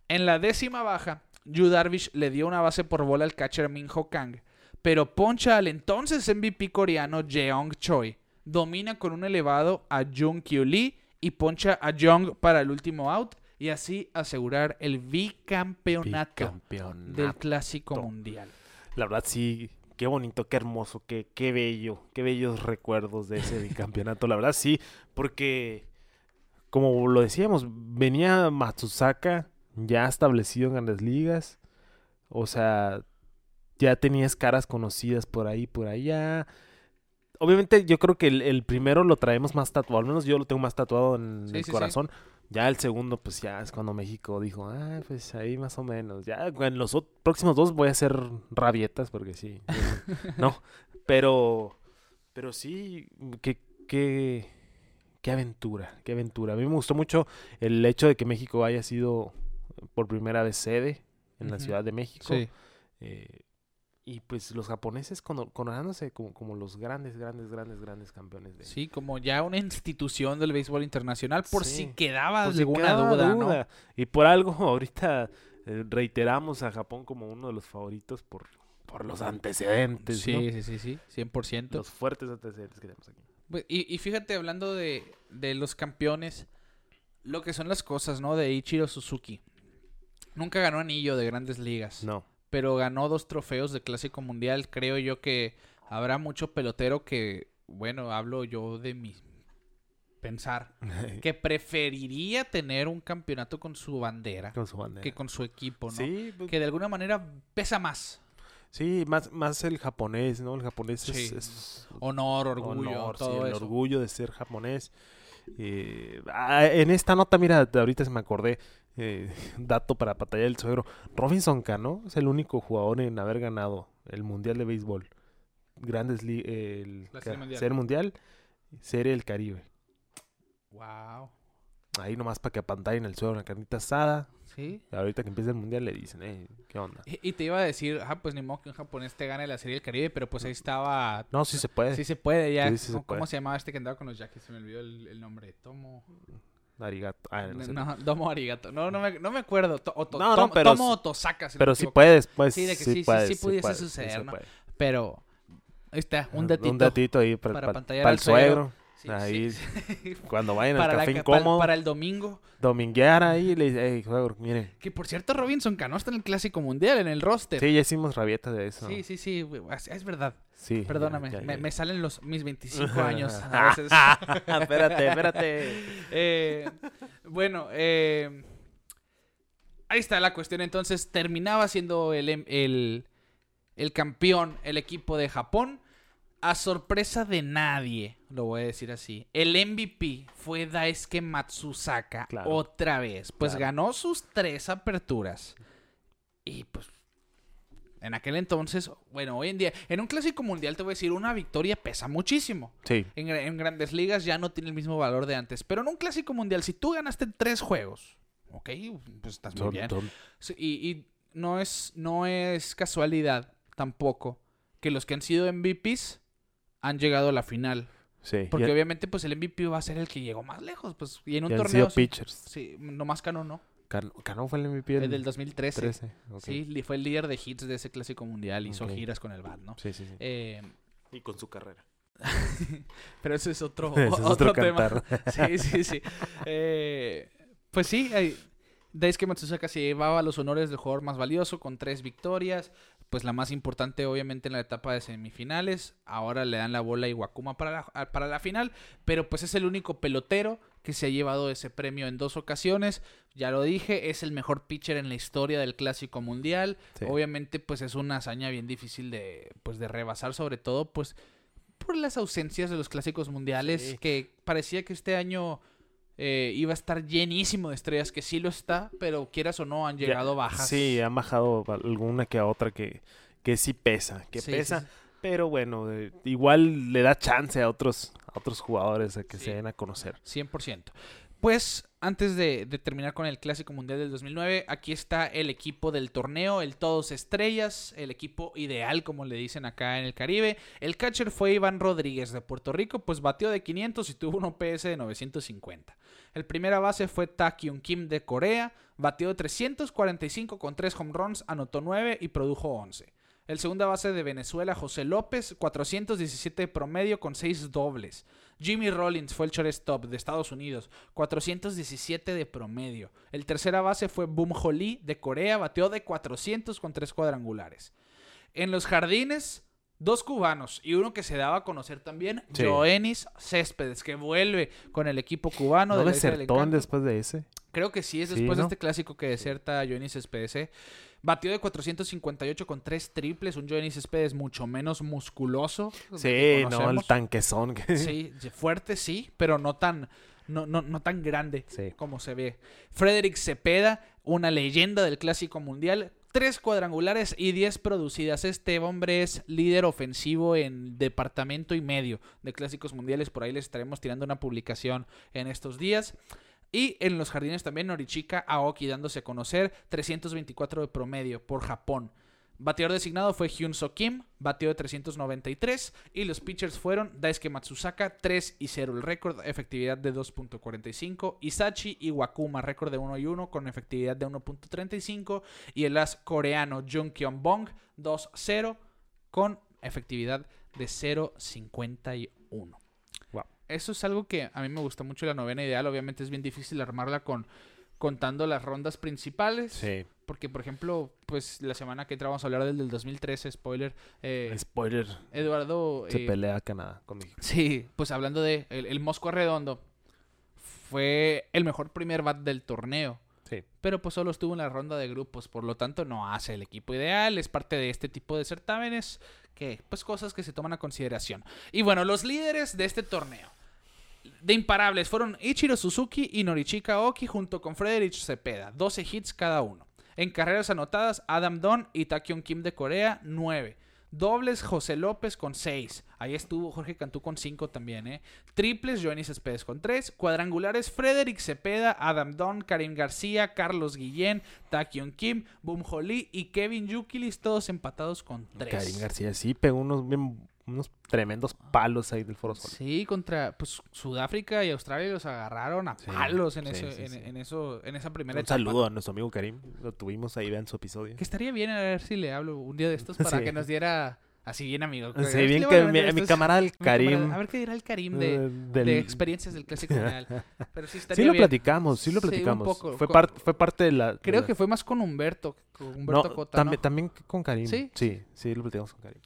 En la décima baja, Yu Darvish le dio una base por bola al catcher Minho Kang, pero poncha al entonces MVP coreano Jeong Choi. Domina con un elevado a Jung Kyu Lee y poncha a Jung para el último out y así asegurar el bicampeonato Bicampeonato. del Clásico Mundial. La verdad sí, qué bonito, qué hermoso, qué, qué bello, qué bellos recuerdos de ese bicampeonato. La verdad sí, porque como lo decíamos, venía Matsusaka ya establecido en grandes ligas. O sea, ya tenías caras conocidas por ahí, por allá. Obviamente yo creo que el, el primero lo traemos más tatuado, al menos yo lo tengo más tatuado en Sí, el sí, sí. corazón. Ya el segundo, pues ya es cuando México dijo, ah, pues ahí más o menos. Ya en los próximos dos voy a hacer rabietas porque sí. no, pero, pero sí, qué, qué, qué aventura, qué aventura. A mí me gustó mucho el hecho de que México haya sido por primera vez sede en la. Ciudad de México. Sí. Eh, y pues los japoneses coronándose como, como los grandes, grandes, grandes, grandes campeones de Sí, como ya una institución del béisbol internacional, por Sí. si quedaba Por si alguna quedaba duda, ¿no? Y por algo ahorita eh, reiteramos a Japón como uno de los favoritos por, por los antecedentes, Sí, ¿no? sí, sí, sí, 100%. Los fuertes antecedentes que tenemos aquí. Pues, Y, y fíjate, hablando de, de los campeones, lo que son las cosas, ¿no? De Ichiro Suzuki. Nunca ganó anillo de grandes ligas, No. Pero ganó dos trofeos de Clásico Mundial. Creo yo que habrá mucho pelotero que, bueno, hablo yo de mi pensar, que preferiría tener un campeonato con su bandera con su bandera. que con su equipo, ¿no? Sí, pues, Que de alguna manera pesa más. sí, más, más el japonés, ¿no? El japonés es- Sí. es, Honor, orgullo, honor, sí, todo el eso. orgullo de ser japonés. Eh, ah, en esta nota, mira, ahorita se me acordé, eh, dato para batallar el suegro. Robinson Cano es el único jugador en haber ganado el Mundial de Béisbol. Grandes li- el Serie ca- Mundial. Serie Mundial, Serie del Caribe. Wow. Ahí nomás para que apantallen el suegro, una carnita asada. Sí. Ahorita que empieza el Mundial le dicen, eh, ¿qué onda? Y, y te iba a decir, ah, pues ni modo que un japonés te gane la Serie del Caribe, pero pues ahí estaba. No, sí se puede. Sí se puede ya. Sí, sí se ¿Cómo, se llamaba este que andaba con los Yaquis? Se me olvidó el, el nombre. Tomo. Arigato. Ah, no sé. No, Tomo Arigato. No, no me, no me acuerdo. To- o to- No, Tomo, pero Tomo si no Pero equivoco. puedes, pues. Sí, de que sí, sí, puedes, sí pudiese puedes, suceder, ¿no? Pero. Ahí está, un datito. Un datito ahí para, para para- el suegro. Sí, ahí, sí. cuando vayan para, al la café ca- para- incómodo, para el domingo. dominguear ahí, le dice, hey, suegro, mire. Que por cierto, Robinson Cano está en el Clásico Mundial, en el roster. Sí, ya hicimos rabietas de eso. sí, sí, sí, es, verdad. Sí, Perdóname, ya, ya, me, ya. me salen los mis 25 años a veces. espérate, espérate. Eh, bueno, eh, ahí está la cuestión. Entonces, terminaba siendo el, em- el, el campeón el equipo de Japón. A sorpresa de nadie, lo voy a decir así. El MVP fue Daisuke Matsusaka Claro. otra vez. Pues Claro. ganó sus tres aperturas. Y pues en aquel entonces, bueno, hoy en día, en un clásico mundial te voy a decir, una victoria pesa muchísimo. Sí, En, gra- en grandes ligas ya no tiene el mismo valor de antes. Pero en un clásico mundial, si tú ganaste tres juegos, Ok, pues estás muy bien. y, y no es, no es casualidad tampoco que los que han sido MVPs han llegado a la final. sí, Porque y- obviamente, pues el MVP va a ser el que llegó más lejos. Pues, y en un y han torneo. sido sí, pitchers. sí, nomás Cano no. Cano, Cano fue el MVP El del 2013. 13. ok. Sí, fue el líder de hits de ese clásico mundial. Hizo giras con el BAT, ¿no? Sí, sí, sí. Eh, Y con su carrera. pero ese es otro, es otro, otro tema. Sí, sí, sí. Eh, pues sí, eh, Daisuke Matsusaka se llevaba los honores del jugador más valioso con tres victorias. Pues la más importante, obviamente, en la etapa de semifinales. Ahora le dan la bola a Iwakuma para la, a- para la final. Pero pues es el único pelotero que se ha llevado ese premio en dos ocasiones. Ya lo dije, es el mejor pitcher en la historia del Clásico Mundial. Sí. Obviamente, pues es una hazaña bien difícil de, pues, de rebasar, sobre todo, pues, por las ausencias de los clásicos mundiales, Sí. que parecía que este año eh, iba a estar llenísimo de estrellas, que sí lo está, pero quieras o no, han Ya- llegado bajas. Sí, han bajado alguna que otra que, que sí pesa, que Sí, pesa. sí. Pero bueno, eh, igual le da chance a otros, a otros jugadores a que se den a conocer. 100%. Pues antes de, de terminar con el Clásico Mundial del 2009, aquí está el equipo del torneo, el Todos Estrellas, el equipo ideal, como le dicen acá en el Caribe. El catcher fue Iván Rodríguez de Puerto Rico, pues batió de 500 y tuvo un OPS de 950. El primera base fue Takyun Kim de Corea, batió de 345 con 3 home runs, anotó 9 y produjo 11. El segunda base de Venezuela, José López, 417 de promedio con 6 dobles. Jimmy Rollins fue el shortstop de Estados Unidos, 417 de promedio. El tercera base fue Boom Ho Lee de Corea, bateó de 400 con 3 cuadrangulares. En los jardines, dos cubanos y uno que se daba a conocer también, Sí. Joenis Céspedes, que vuelve con el equipo cubano. ¿No de desertó después de ese? Creo que sí, es Sí, después de este clásico que deserta Joenny Céspedes. Batió de 458 con 3 triples, un Joenny Céspedes mucho menos musculoso. Sí, no, el tanquezón. que- Sí, fuerte sí, pero no tan, no, no, no tan grande Sí. como se ve. Frederick Cepeda, una leyenda del Clásico Mundial. Tres cuadrangulares y 10 producidas. Este hombre es líder ofensivo en departamento y medio de Clásicos Mundiales. Por ahí les estaremos tirando una publicación en estos días. Y en los jardines también Norichika Aoki dándose a conocer 324 de promedio por Japón. Bateador designado fue Hyun So Kim, bateó de 393 y los pitchers fueron Daisuke Matsusaka 3 y 0, el récord efectividad de 2.45, Isachi Iwakuma récord de 1 y 1 con efectividad de 1.35 y el as coreano Jung Kyung Bong 2-0 con efectividad de 0.51. Wow. Eso es algo que a mí me gusta mucho la novena ideal, obviamente es bien difícil armarla con contando las rondas principales. Sí. Porque, por ejemplo, pues la semana que entra vamos a hablar del del 2013, spoiler. eh, Spoiler. Eduardo. Se eh, pelea Canadá con México. sí, pues hablando de el, el Mosco Redondo, fue el mejor primer bat del torneo. Sí. Pero pues solo estuvo en la ronda de grupos, por lo tanto no hace el equipo ideal, es parte de este tipo de certámenes, que pues cosas que se toman a consideración. Y bueno, los líderes de este torneo de imparables fueron Ichiro Suzuki y Norichika Oki junto con Frederick Cepeda, 12 hits cada uno. En carreras anotadas, Adam Don y Takyun Kim de Corea, 9. Dobles, José López con 6. Ahí estuvo Jorge Cantú con 5 también, ¿eh? Triples, Joanny Céspedes con 3. Cuadrangulares, Frederick Cepeda, Adam Don, Karim García, Carlos Guillén, Takyun Kim, Boom Lee y Kevin Yukilis, todos empatados con 3. Karim García sí pegó unos, bien- unos tremendos palos ahí del Foro Sol. Sí, contra pues Sudáfrica y Australia los agarraron a Sí, palos en, sí, ese, sí, en, sí. en eso, en esa primera Un etapa. saludo a nuestro amigo Karim. Lo tuvimos ahí, vean su episodio. Que estaría bien a ver si le hablo un día de estos para Sí. que nos diera así bien amigo. Sí, bien que mi, mi camarada el mi camarada. Karim. A ver qué dirá el Karim eh, de, del- de experiencias del Clásico Mundial. Pero sí estaría Sí lo bien. platicamos, sí lo Sí, un platicamos. poco. Fue, Co- par- fue parte de la... de Creo la- que fue más con Humberto, con Humberto No, Cota, también, ¿no? también con Karim. ¿Sí? Sí, sí, lo platicamos con Karim.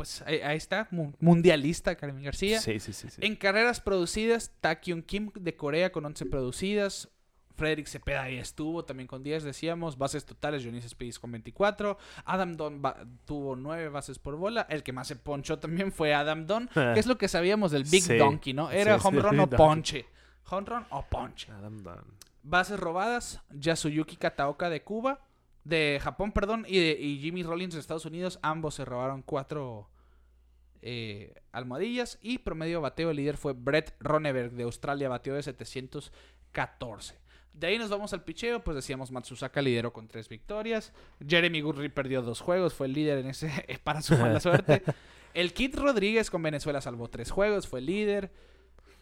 Pues ahí, ahí está, mu- mundialista Karim García. Sí, sí, sí. sí. En carreras producidas, Takyun Kim de Corea con 11 producidas. Frederick Cepeda ahí estuvo también con 10, decíamos. Bases totales, Jonis Speeds con 24. Adam Don tuvo 9 bases por bola. El que más se ponchó también fue Adam Don, que es lo que sabíamos del Big Sí. Donkey, ¿no? Era Sí, home run o ponche. Home run o ponche. Adam Dunn. Bases robadas, Yasuyuki Kataoka de Cuba, de Japón, perdón, y, de- y Jimmy Rollins de Estados Unidos. Ambos se robaron cuatro eh, almohadillas. Y promedio bateo, el líder fue Brett Ronneberg de Australia, bateó de 714. De ahí nos vamos al picheo, pues decíamos Matsusaka lideró con tres victorias. Jeremy Gurry perdió dos juegos, fue el líder en ese para su mala suerte. El Kid Rodríguez con Venezuela salvó tres juegos, fue el líder.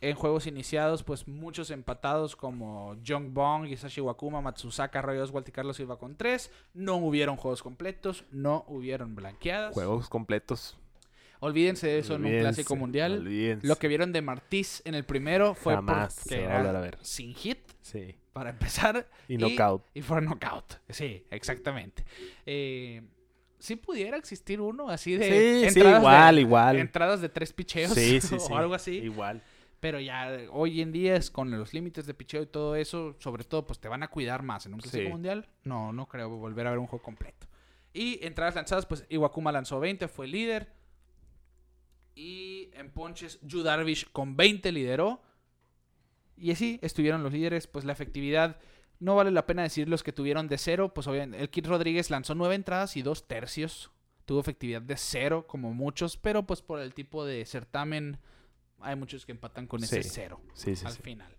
En juegos iniciados, pues muchos empatados como Jong Bong, Isashi Wakuma, Matsusaka, Roy Oswald y Carlos Silva con tres. No hubieron juegos completos, no hubieron blanqueadas. Juegos completos. Olvídense de eso en un clásico mundial. olvídense. Lo que vieron de Martís en el primero fue Jamás porque era a ver. sin hit Sí. para empezar. Y knockout. Y fue knockout. Sí, exactamente. Eh, sí pudiera existir uno así de. Sí, sí, entradas igual, de- igual. Entradas de tres picheos Sí, sí, o sí. algo así. Igual. Pero ya eh, hoy en día es con los límites de picheo y todo eso, sobre todo, pues te van a cuidar más en un clásico Sí. mundial. No, no creo volver a ver un juego completo. Y entradas lanzadas, pues Iwakuma lanzó 20, fue líder. Y en ponches, Yu Darvish con 20 lideró. Y así estuvieron los líderes. Pues la efectividad, no vale la pena decir los que tuvieron de cero. Pues obviamente, el Kid Rodríguez lanzó 9 entradas y 2 tercios. Tuvo efectividad de cero, como muchos. Pero pues por el tipo de certamen, hay muchos que empatan con ese Sí. cero Sí, sí, al final.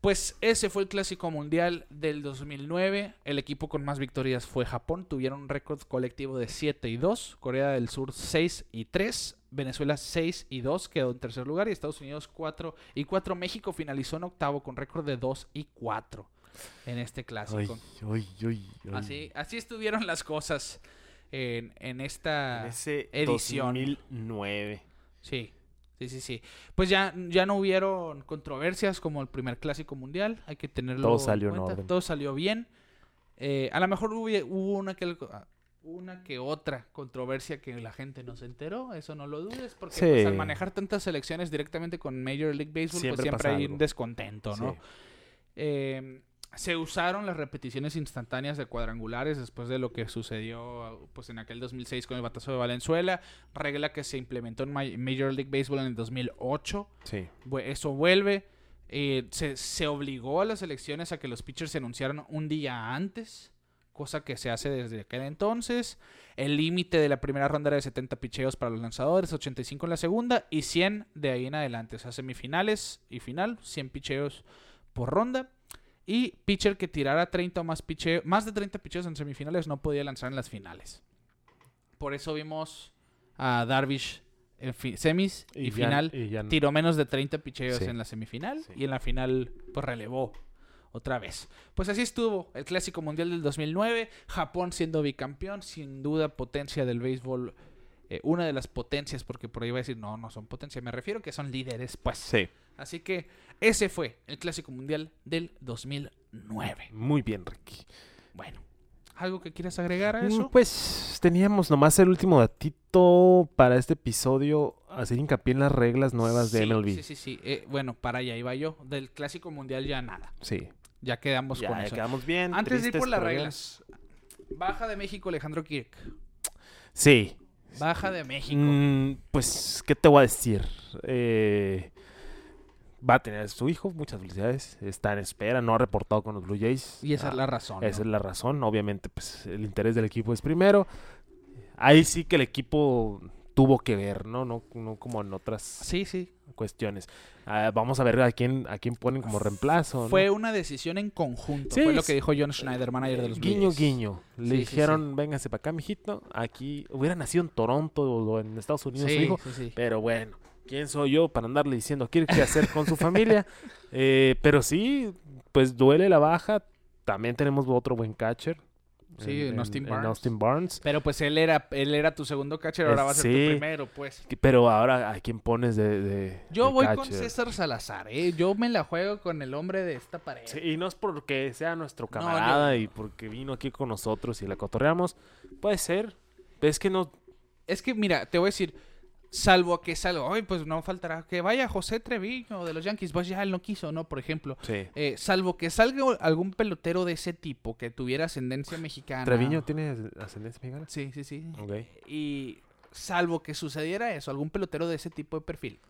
Pues ese fue el clásico mundial del 2009. El equipo con más victorias fue Japón. Tuvieron un récord colectivo de 7 y 2. Corea del Sur 6 y 3. Venezuela 6 y 2. Quedó en tercer lugar. Y Estados Unidos 4 y 4. México finalizó en octavo con récord de 2 y 4 en este clásico. ay, ay, ay. Así, así estuvieron las cosas en, en esta... En ese edición. 2009. Sí, sí, sí, sí. Pues ya, ya no hubieron controversias como el primer clásico mundial. Hay que tenerlo Todo salió en cuenta. orden. Todo salió bien. Eh, a lo mejor hubo, hubo una que una que otra controversia que la gente no se enteró, eso no lo dudes, porque Sí. pues, al manejar tantas selecciones directamente con Major League Baseball, Siempre pues siempre hay algo. un descontento, ¿no? Sí. Eh, se usaron las repeticiones instantáneas de cuadrangulares después de lo que sucedió pues en aquel 2006 con el batazo de Valenzuela, regla que se implementó en Ma- Major League Baseball en el 2008. Sí. Eso vuelve. Eh, se, se obligó a las elecciones a que los pitchers se anunciaran un día antes, cosa que se hace desde aquel entonces. El límite de la primera ronda era de 70 picheos para los lanzadores, 85 en la segunda y 100 de ahí en adelante. O sea, semifinales y final, 100 picheos por ronda. Y pitcher que tirara 30 o más picheos, más de 30 picheos en semifinales no podía lanzar en las finales. Por eso vimos a Darvish en semis y, final y ya no. tiró menos de 30 picheos Sí. en la semifinal Sí. y en la final pues relevó otra vez. Pues así estuvo el Clásico Mundial del 2009, Japón siendo bicampeón, sin duda potencia del béisbol, eh, una de las potencias, porque por ahí va a decir, no, no son potencia, me refiero que son líderes, pues. Sí. Así que ese fue el Clásico Mundial del 2009. Muy bien, Ricky. Bueno, ¿algo que quieras agregar a Mm, eso? Pues teníamos nomás el último datito para este episodio, hacer hincapié en las reglas nuevas de MLB. Sí, sí, sí. Eh, bueno, para allá iba yo. Del Clásico Mundial ya nada. Sí. Ya quedamos Ya, con ya eso. quedamos bien. Antes de ir por las reglas. Baja de México Alejandro Kirk. Sí. Baja de México. Mm, pues, ¿qué te voy a decir? Eh, va a tener a su hijo, muchas felicidades. Está en espera, no ha reportado con los Blue Jays. y esa Ah, es la razón. Esa ¿no? es la razón. Obviamente, pues el interés del equipo es primero. Ahí sí que el equipo tuvo que ver, ¿no? No, no como en otras Sí, sí. cuestiones. Ah, vamos a ver a quién, a quién ponen como reemplazo. ¿no? Fue una decisión en conjunto. Sí, fue lo que dijo John Schneider, manager de los Blue Guiño, Jays. guiño. Le dijeron, véngase para acá, mijito. Aquí hubiera nacido en Toronto o en Estados Unidos su hijo. Pero bueno, ¿quién soy yo para andarle diciendo qué qué hacer con su familia? Eh, pero sí, pues duele la baja. También tenemos otro buen catcher. Sí, en Austin Barnes. Austin Barnes. Pero pues él era, él era tu segundo catcher, ahora Eh, va a ser sí. tu primero, pues. Pero ahora, ¿a quién pones de, de- Yo de voy con? César Salazar, ¿eh? Yo me la juego con el hombre de esta pared. Sí, y no es porque sea nuestro No, camarada yo- y porque vino aquí con nosotros y la cotorreamos. Puede ser. Es que no. Es que, mira, te voy a decir, salvo que salga, ay, pues no faltará que vaya José Treviño de los Yankees, pues ya él no quiso, ¿no? Por ejemplo. Sí. Eh, salvo que salga algún pelotero de ese tipo que tuviera ascendencia mexicana. ¿Treviño tiene ascendencia mexicana? Sí, sí, sí. Ok. Y salvo que sucediera eso, algún pelotero de ese tipo de perfil.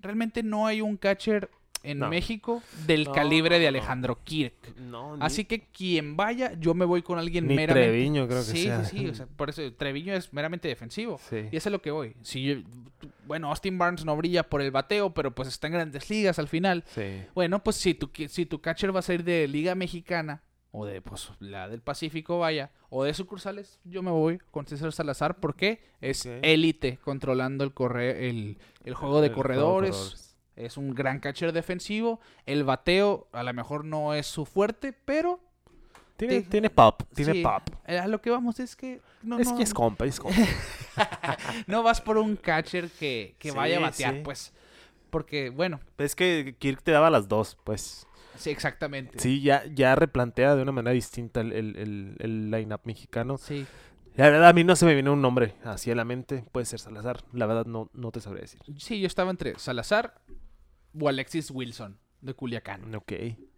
Realmente no hay un catcher en No. México del No, calibre de. Alejandro Kirk. No, Así que quien vaya, yo me voy con alguien Ni meramente. Treviño creo que sí, sea. Sí, sí, o sea, por eso Treviño es meramente defensivo. Sí. Y eso es lo que voy. Si yo- bueno, Austin Barnes no brilla por el bateo, pero pues está en grandes ligas al final. Sí. Bueno, pues si tu, si tu catcher va a ser de Liga Mexicana, o de pues la del Pacífico, vaya, o de sucursales, yo me voy con César Salazar porque es élite controlando el, corre el, el juego de El corredores. Es un gran catcher defensivo. El bateo a lo mejor no es su fuerte, pero Tiene, tiene pop, tiene sí, pop. eh, a lo que vamos es que no, es no, que es compa, es compa. no vas por un catcher que, que Sí, vaya a batear, sí. pues. Porque, bueno, es que Kirk te daba las dos, pues. sí, exactamente. Sí, ya, ya replantea de una manera distinta el, el, el, el line-up mexicano. Sí. La verdad, a mí no se me viene un nombre así a la mente. Puede ser Salazar. La verdad, no, no te sabré decir. Sí, yo estaba entre Salazar o Alexis Wilson de Culiacán, Ok.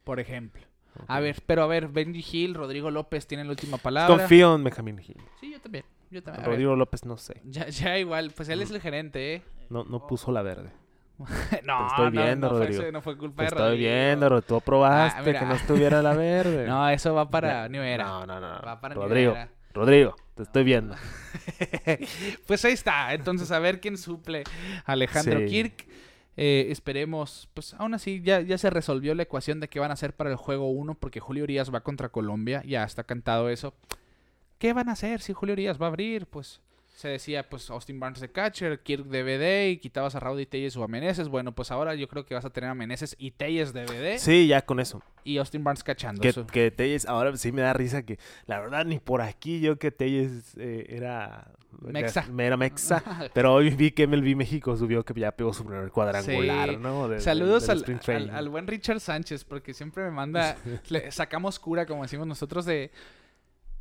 por ejemplo. A ver, pero a ver, Benji Hill, Rodrigo López tienen la última palabra. Confío en Benjamin Hill. Sí, yo también. Yo también. A Rodrigo López, no sé. ya, ya igual, pues él es el gerente, ¿eh? No, no puso la verde. no, estoy no, viendo, no fue, Rodrigo. eso no fue culpa Te de estoy Rodrigo. viendo, Ro- tú aprobaste Ah, que no estuviera la verde. No, eso va para New Era. No, no, no. Va para Rodrigo. Rodrigo, te estoy viendo. pues ahí está. Entonces, a ver quién suple a Alejandro Sí. Kirk. Eh, esperemos, pues aún así ya, ya se resolvió la ecuación de qué van a hacer para el juego 1, porque Julio Urias va contra Colombia, ya está cantado eso. ¿Qué van a hacer si Julio Urias va a abrir? Pues se decía, pues Austin Barnes de catcher, Kirk de BD y quitabas a Raudy Telles o a Meneses. Bueno, pues ahora yo creo que vas a tener a Meneses y Telles de BD Sí, ya con eso. y Austin Barnes cachando. Que, Eso- que Telles, ahora sí me da risa que la verdad ni por aquí yo que Telles eh, era Mexa. Era mexa. Pero hoy vi que MLB México subió que ya pegó su primer cuadrangular, Sí. ¿no? De- de- Saludos al, al buen Richard Sánchez, porque siempre me manda, le sacamos cura, como decimos nosotros, de...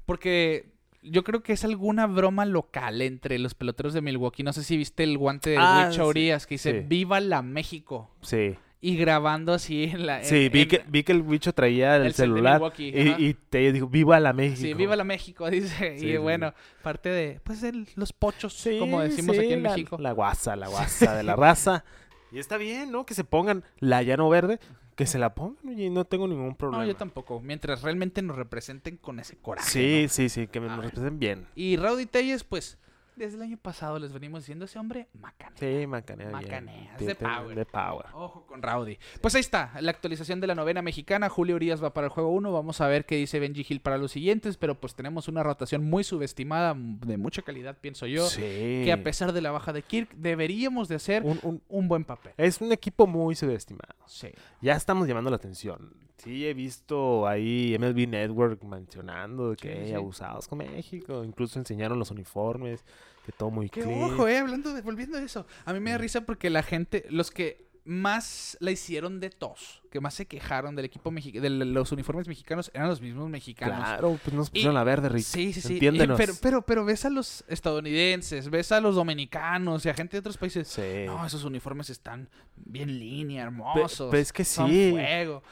Porque yo creo que es alguna broma local entre los peloteros de Milwaukee. No sé si viste el guante de Ah, Huicho sí, Urias que dice sí. ¡Viva la México! Sí, Y grabando así en la... sí, vi, en- que, vi que el bicho traía el, el celular Milwaukee, y, y Telles dijo, ¡Viva la México! Sí, ¡Viva la México! Dice. Sí, y sí, bueno, parte de... Pues de los pochos, Sí, como decimos sí, aquí en la- México. La guasa, la guasa de la raza. Y está bien, ¿no? Que se pongan la llano verde, que se la pongan y no tengo ningún problema. No, yo tampoco. Mientras realmente nos representen con ese coraje. Sí, ¿no? sí, sí, que me nos representen bien. Y Rowdy Telles, pues, desde el año pasado les venimos diciendo ese hombre macanea. Sí, macanea. Macanea, es de power. De power. Ojo con Rowdy. Pues ahí está, la actualización de la novena mexicana. Julio Urias va para el juego 1. Vamos a ver qué dice Benji Hill para los siguientes. Pero pues tenemos una rotación muy subestimada, de mucha calidad, pienso yo. sí. Que a pesar de la baja de Kirk, deberíamos de hacer un, Un- un- buen papel. es un equipo muy subestimado. Sí. Ya estamos llamando la atención. Sí, he visto ahí MLB Network mencionando de que Sí, "Ey, sí. abusados con México. Incluso enseñaron los uniformes, que todo muy Que clean. ojo, eh, hablando de, volviendo a eso. A mí me da risa porque la gente, los que más la hicieron de tos, que más se quejaron del equipo mexicano, de los uniformes mexicanos, eran los mismos mexicanos. Claro, pues nos pusieron Y- la verde, Rick. Sí, sí, sí. Entiéndenos. Pero, pero, pero ves a los estadounidenses, ves a los dominicanos y a gente de otros países. Sí. No, esos uniformes están bien línea, Pe- hermosos. pues es que son sí. fuego.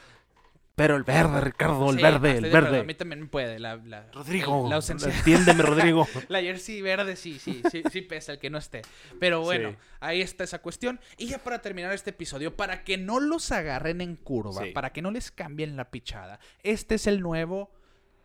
Pero el verde, Ricardo, el Sí, verde, estoy el de acuerdo, verde. A mí también me puede. La, la- Rodrigo, La ausencia. entiéndeme, Rodrigo. La jersey verde sí, sí, sí, sí pesa el que no esté. Pero bueno, Sí. ahí está esa cuestión. Y ya para terminar este episodio, para que no los agarren en curva, Sí. para que no les cambien la pichada, este es el nuevo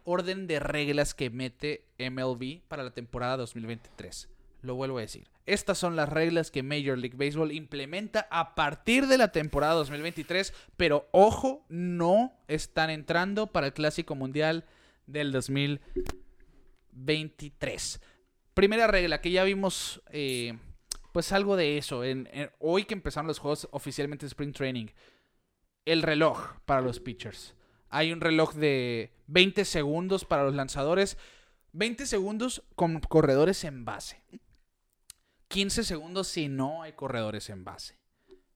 orden de reglas que mete MLB para la temporada 2023. Lo vuelvo a decir. Estas son las reglas que Major League Baseball implementa a partir de la temporada 2023, pero ojo, no están entrando para el Clásico Mundial del 2023. Primera regla que ya vimos, eh, pues algo de eso. Hoy que empezaron los juegos oficialmente Spring Training, el reloj para los pitchers. Hay un reloj de 20 segundos para los lanzadores, 20 segundos con corredores en base. 15 segundos si no hay corredores en base.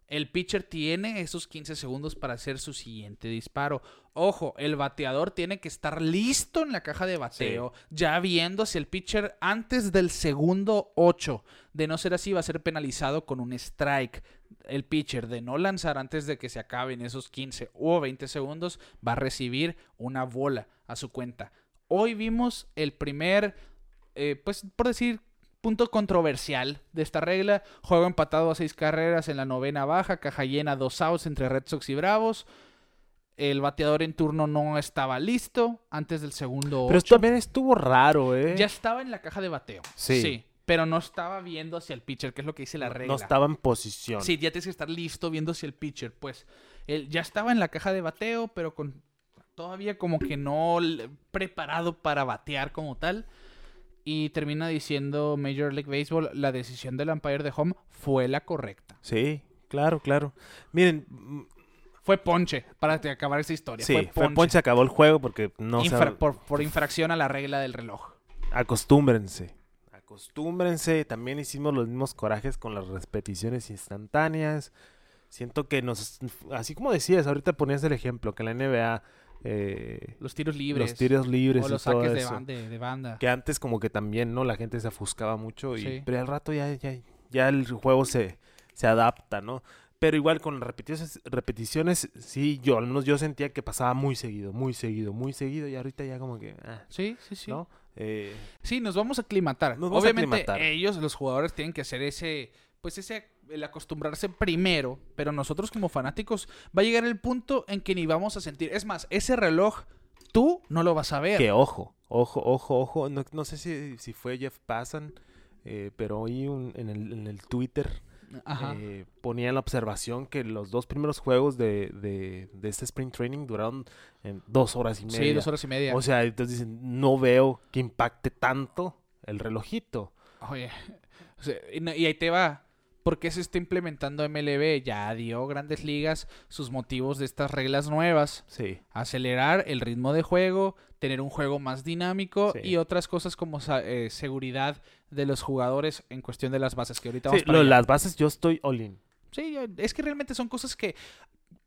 El pitcher tiene esos 15 segundos para hacer su siguiente disparo. Ojo, el bateador tiene que estar listo en la caja de bateo, ya viendo si el pitcher antes del segundo 8, de no ser así, va a ser penalizado con un strike. El pitcher de no lanzar antes de que se acaben esos 15 o 20 segundos va a recibir una bola a su cuenta. Hoy vimos el primer, eh, pues por decir, punto controversial de esta regla. Juego empatado a seis carreras en la novena baja, caja llena, dos outs entre Red Sox y Bravos. El bateador en turno no estaba listo antes del segundo Pero también estuvo raro, ¿eh? Ya estaba en la caja de bateo. Sí. pero no estaba viendo hacia el pitcher, que es lo que dice la regla. no estaba en posición. Sí, ya tienes que estar listo viendo hacia el pitcher. Pues él ya estaba en la caja de bateo, pero con todavía como que no preparado para batear como tal. Y termina diciendo Major League Baseball, la decisión del umpire de home fue la correcta. Sí, claro, claro. Miren, mm, Fue ponche, para acabar esa historia. sí, fue fue ponche. Ponche acabó el juego porque no se por, por infracción a la regla del reloj. acostúmbrense. Acostúmbrense. También hicimos los mismos corajes con las repeticiones instantáneas. Siento que nos. Así como decías, ahorita ponías el ejemplo, que la NBA. Eh, Los tiros libres. los tiros libres o y los todo saques de, eso. de- de banda. Que antes, como que también, ¿no? La gente se ofuscaba mucho. Y, Sí. Pero al rato ya, ya, ya el juego se, se adapta, ¿no? Pero igual con repeticiones, repeticiones, sí, yo al menos yo sentía que pasaba muy seguido, muy seguido, muy seguido. Y ahorita ya como que. ah, Sí, sí, sí. ¿No? Eh, Sí, nos vamos a aclimatar. Nos vamos a Obviamente aclimatar. ellos, los jugadores, tienen que hacer ese, pues ese, el acostumbrarse primero, pero nosotros como fanáticos va a llegar el punto en que ni vamos a sentir. Es más, ese reloj tú no lo vas a ver. Que ojo, ojo, ojo, ojo. No, no sé si, si fue Jeff Passan, eh, pero hoy un- en, el, en el Twitter eh, ponía la observación que los dos primeros juegos de, de, de este Spring Training duraron dos horas y media. sí, dos horas y media. O sea, entonces dicen, no veo que impacte tanto el relojito. Oye, o sea, y, no- y ahí te va. ¿Por qué se está implementando MLB? Ya dio grandes ligas sus motivos de estas reglas nuevas. Sí. acelerar el ritmo de juego, tener un juego más dinámico Sí. y otras cosas como eh, seguridad de los jugadores en cuestión de las bases que ahorita Sí, vamos para lo- las bases yo estoy all in. Sí, es que realmente son cosas que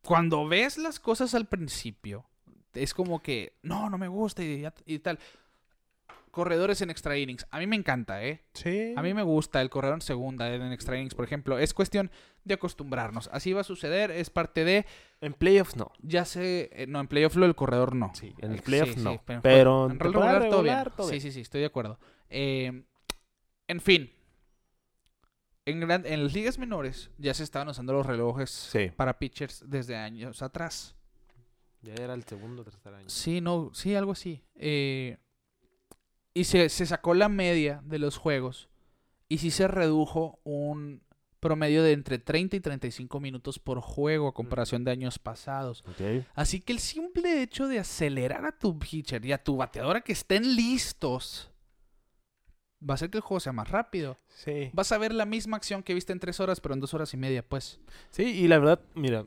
cuando ves las cosas al principio es como que no, no me gusta y tal. Corredores en extra innings. A mí me encanta, ¿eh? Sí. A mí me gusta el corredor en segunda, en extra innings, por ejemplo. Es cuestión de acostumbrarnos. Así va a suceder, es parte de... En playoffs no. Ya sé, eh, no, en playoff lo del corredor no. Sí, en el playoff sí, no. sí, pero, pero en regular todo bien. todo Sí, bien. sí, sí, estoy de acuerdo. Eh, en fin, en, gran- en las ligas menores ya se estaban usando los relojes Sí. para pitchers desde años atrás. Ya era el segundo o tercer año. Sí, no, sí, algo así. Eh, y se, se sacó la media de los juegos y sí se redujo un promedio de entre 30 y 35 minutos por juego a comparación de años pasados. Así que el simple hecho de acelerar a tu pitcher y a tu bateadora que estén listos va a hacer que el juego sea más rápido. Sí. Vas a ver la misma acción que viste en tres horas, pero en dos horas y media, pues. Sí, y la verdad, mira,